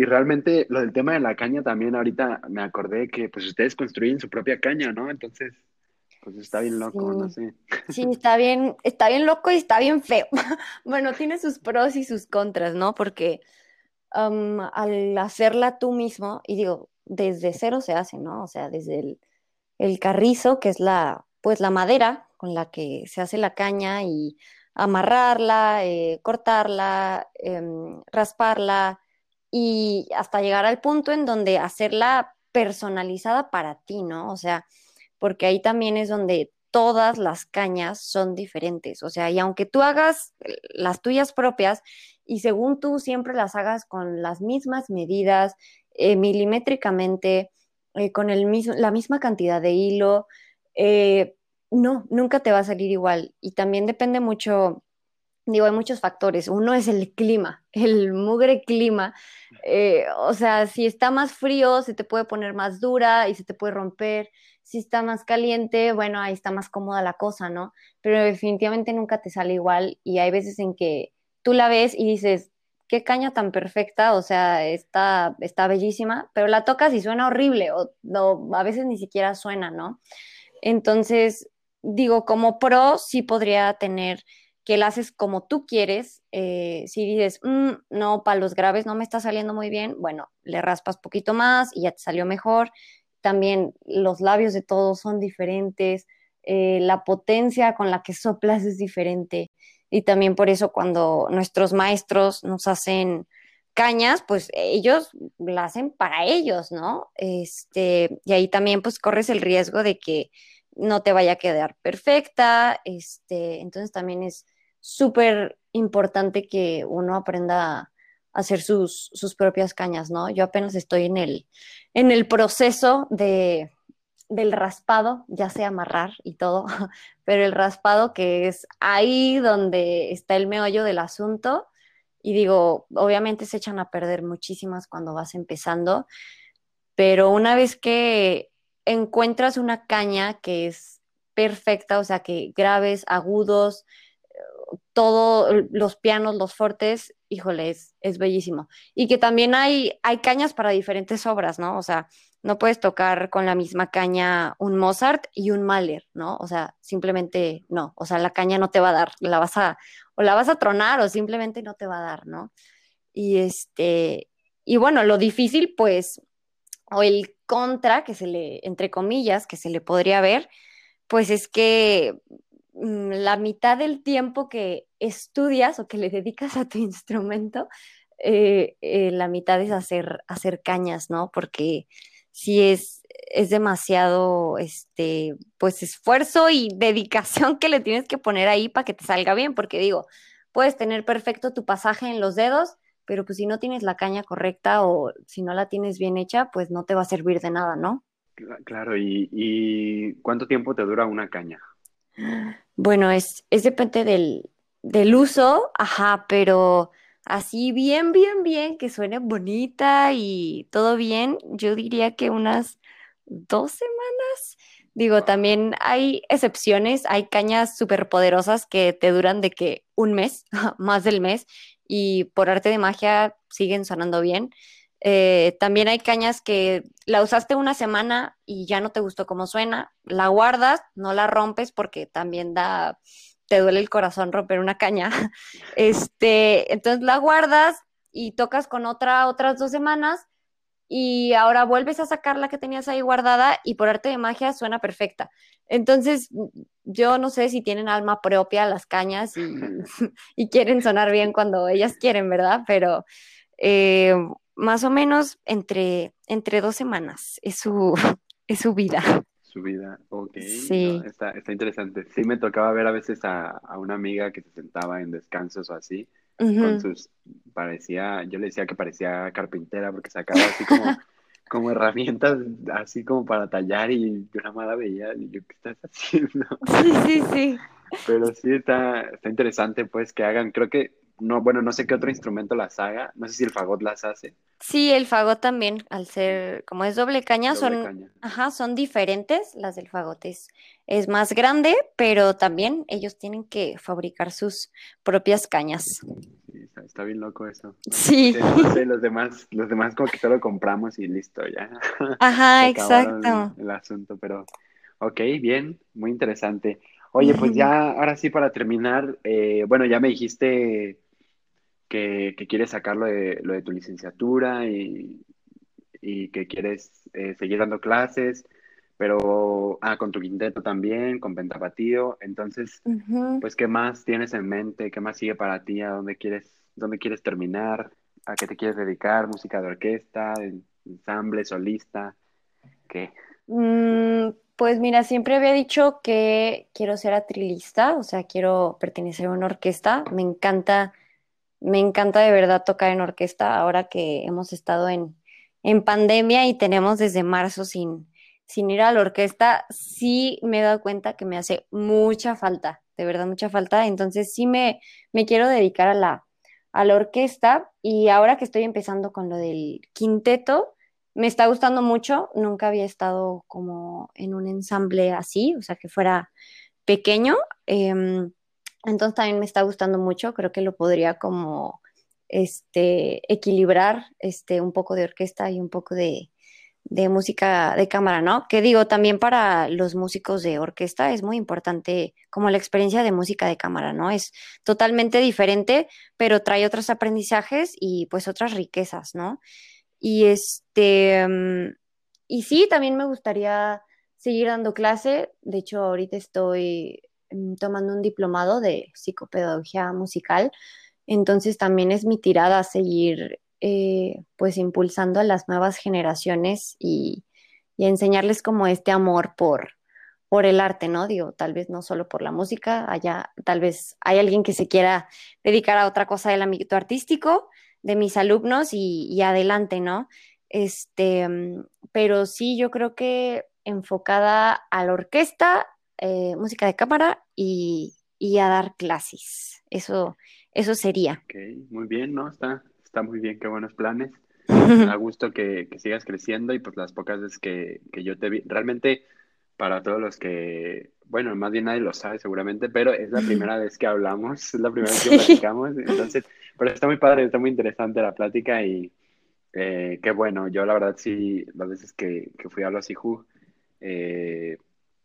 Speaker 1: y realmente lo del tema de la caña también ahorita me acordé que pues ustedes construyen su propia caña, ¿no? Entonces, pues está bien loco,
Speaker 2: sí.
Speaker 1: no sé.
Speaker 2: Sí, está bien, está bien loco y está bien feo. bueno, tiene sus pros y sus contras, ¿no? Porque um, al hacerla tú mismo, y digo, desde cero se hace, ¿no? O sea, desde el, el carrizo, que es la, pues la madera con la que se hace la caña y amarrarla, eh, cortarla, eh, rasparla, y hasta llegar al punto en donde hacerla personalizada para ti, ¿no? O sea, porque ahí también es donde todas las cañas son diferentes, o sea, y aunque tú hagas las tuyas propias y según tú siempre las hagas con las mismas medidas, eh, milimétricamente, eh, con el mismo, la misma cantidad de hilo, eh, no, nunca te va a salir igual. Y también depende mucho digo, hay muchos factores. Uno es el clima, el mugre clima. Eh, o sea, si está más frío, se te puede poner más dura y se te puede romper. Si está más caliente, bueno, ahí está más cómoda la cosa, ¿no? Pero definitivamente nunca te sale igual y hay veces en que tú la ves y dices, qué caña tan perfecta, o sea, está, está bellísima, pero la tocas y suena horrible, o, a veces ni siquiera suena, ¿no? Entonces, digo, como pro sí podría tener que la haces como tú quieres. Eh, si dices, mm, no, para los graves no me está saliendo muy bien, bueno, le raspas poquito más y ya te salió mejor. También los labios de todos son diferentes, eh, la potencia con la que soplas es diferente. Y también por eso cuando nuestros maestros nos hacen cañas, pues ellos la hacen para ellos, ¿no? Este, y ahí también pues corres el riesgo de que no te vaya a quedar perfecta, este, entonces también es súper importante que uno aprenda a hacer sus, sus, propias cañas, ¿no? Yo apenas estoy en el, en el proceso de, del raspado, ya sé amarrar y todo, pero el raspado que es ahí donde está el meollo del asunto. Y digo, obviamente se echan a perder muchísimas cuando vas empezando, pero una vez que encuentras una caña que es perfecta, o sea, que graves, agudos, todos los pianos, los fortes, híjole, es, es, bellísimo. Y que también hay, hay cañas para diferentes obras, ¿no? O sea, no puedes tocar con la misma caña un Mozart y un Mahler, ¿no? O sea, simplemente no, o sea, la caña no te va a dar, la vas a, o la vas a tronar o simplemente no te va a dar, ¿no? Y este, y bueno, lo difícil, pues, o el contra que se le, entre comillas, que se le podría ver, pues es que mm, la mitad del tiempo que estudias o que le dedicas a tu instrumento, eh, eh, la mitad es hacer, hacer cañas, ¿no? Porque si es, es demasiado, este, pues esfuerzo y dedicación que le tienes que poner ahí para que te salga bien, porque digo, puedes tener perfecto tu pasaje en los dedos, pero pues si no tienes la caña correcta o si no la tienes bien hecha, pues no te va a servir de nada, ¿no?
Speaker 1: Claro, ¿y, y cuánto tiempo te dura una caña?
Speaker 2: Bueno, es, es depende del, del uso, ajá, pero así bien, bien, bien, que suene bonita y todo bien, yo diría que unas dos semanas. Digo, también hay excepciones, hay cañas súper poderosas que te duran de que un mes, más del mes, y por arte de magia siguen sonando bien. Eh, también hay cañas que la usaste una semana y ya no te gustó cómo suena, la guardas, no la rompes porque también da te duele el corazón romper una caña. Este, entonces la guardas y tocas con otra otras dos semanas y ahora vuelves a sacar la que tenías ahí guardada y por arte de magia suena perfecta. Entonces, yo no sé si tienen alma propia las cañas y, y quieren sonar bien cuando ellas quieren, ¿verdad? Pero eh, más o menos entre, entre dos semanas es su, es su vida
Speaker 1: su vida. Ok, sí. está, está, interesante. Sí me tocaba ver a veces a, a, una amiga que se sentaba en descansos o así, con sus, parecía, yo le decía que parecía carpintera porque sacaba así como, como herramientas así como para tallar y yo nada más veía y yo, ¿qué estás haciendo?
Speaker 2: Sí, sí, sí.
Speaker 1: Pero sí está, está interesante pues que hagan, creo que no, bueno, no sé qué otro instrumento las haga, no sé si el fagot las hace.
Speaker 2: Sí, el fagot también, al ser, como es doble caña, son, Ajá, son diferentes las del fagot. Es, más grande, pero también ellos tienen que fabricar sus propias cañas.
Speaker 1: Sí, está, bien loco eso.
Speaker 2: Sí.
Speaker 1: los demás, los demás como que solo compramos y listo, ya.
Speaker 2: Ajá, exacto.
Speaker 1: El, asunto, pero ok, bien, muy interesante. Oye, pues ya, ahora sí para terminar, eh, bueno, ya me dijiste que, quieres sacar lo de, lo de tu licenciatura y, que quieres eh, seguir dando clases, pero ah, con tu quinteto también, con Pentapatío. Entonces, pues, ¿qué más tienes en mente? ¿Qué más sigue para ti? ¿A dónde quieres, dónde quieres terminar? ¿A qué te quieres dedicar? ¿Música de orquesta? ¿Ensamble? ¿Solista? ¿Qué?
Speaker 2: Mm, pues mira, siempre había dicho que quiero ser atrilista, o sea, quiero pertenecer a una orquesta. Me encanta me encanta de verdad tocar en orquesta ahora que hemos estado en, pandemia y tenemos desde marzo sin, sin ir a la orquesta. Sí me he dado cuenta que me hace mucha falta, de verdad mucha falta. Entonces sí me, me quiero dedicar a la, a la orquesta y ahora que estoy empezando con lo del quinteto, me está gustando mucho. Nunca había estado como en un ensamble así, o sea, que fuera pequeño. Em, entonces también me está gustando mucho, creo que lo podría como este, equilibrar este, un poco de orquesta y un poco de, de música de cámara, ¿no? Que digo, también para los músicos de orquesta es muy importante como la experiencia de música de cámara, ¿no? Es totalmente diferente, pero trae otros aprendizajes y pues otras riquezas, ¿no? Y este, mm, y sí, también me gustaría seguir dando clase. De hecho, ahorita estoy tomando un diplomado de psicopedagogía musical. Entonces también es mi tirada seguir eh, pues impulsando a las nuevas generaciones y, enseñarles como este amor por, por el arte, ¿no? Digo, tal vez no solo por la música, allá tal vez hay alguien que se quiera dedicar a otra cosa del ámbito artístico de mis alumnos y, adelante, ¿no? Este, mm, pero sí, yo creo que enfocada a la orquesta, eh, música de cámara y, y, a dar clases. Eso, eso sería.
Speaker 1: Ok, muy bien, ¿no? Está, está muy bien, qué buenos planes. Me da gusto que, sigas creciendo y pues las pocas veces que, yo te vi, realmente para todos los que, bueno, más bien nadie lo sabe seguramente, pero es la primera vez que hablamos, es la primera vez que platicamos, entonces, pero está muy padre, está muy interesante la plática y eh, qué bueno, yo la verdad sí, las veces que, fui a los eh,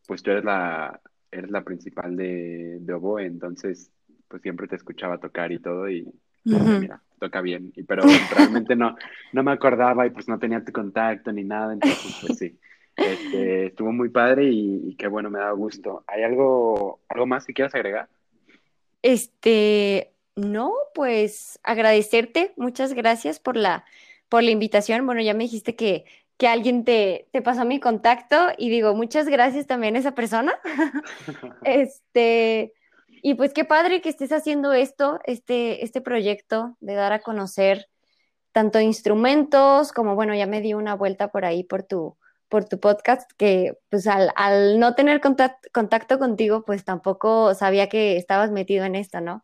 Speaker 1: pues tú eres la, eres la principal de, de Oboe, entonces pues siempre te escuchaba tocar y todo y mira, toca bien, y, pero realmente no, no me acordaba y pues no tenía tu contacto ni nada, entonces pues sí, este, estuvo muy padre y, qué bueno, me da gusto. ¿Hay algo, algo más que quieras agregar?
Speaker 2: Este, no, pues agradecerte, muchas gracias por la, por la invitación. Bueno, ya me dijiste que, que alguien te, te pasó mi contacto y digo, muchas gracias también a esa persona. este, y pues qué padre que estés haciendo esto, este, este proyecto de dar a conocer tanto instrumentos como, bueno, ya me di una vuelta por ahí por tu, por tu podcast, que pues al, no tener contacto, contacto contigo, pues tampoco sabía que estabas metido en esto, ¿no?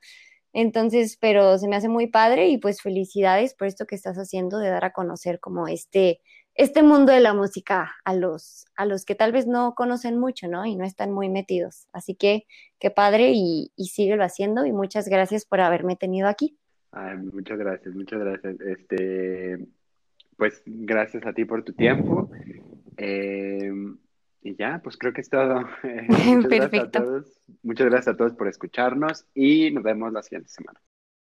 Speaker 2: Entonces, pero se me hace muy padre y pues felicidades por esto que estás haciendo de dar a conocer como este, este mundo de la música a los, a los que tal vez no conocen mucho, ¿no? Y no están muy metidos. Así que qué padre y, y síguelo haciendo y muchas gracias por haberme tenido aquí.
Speaker 1: Ay, muchas gracias, muchas gracias. Este, pues gracias a ti por tu tiempo. Eh, y ya, pues creo que es todo. muchas Perfecto. Gracias a todos. Muchas gracias a todos por escucharnos y nos vemos la siguiente semana.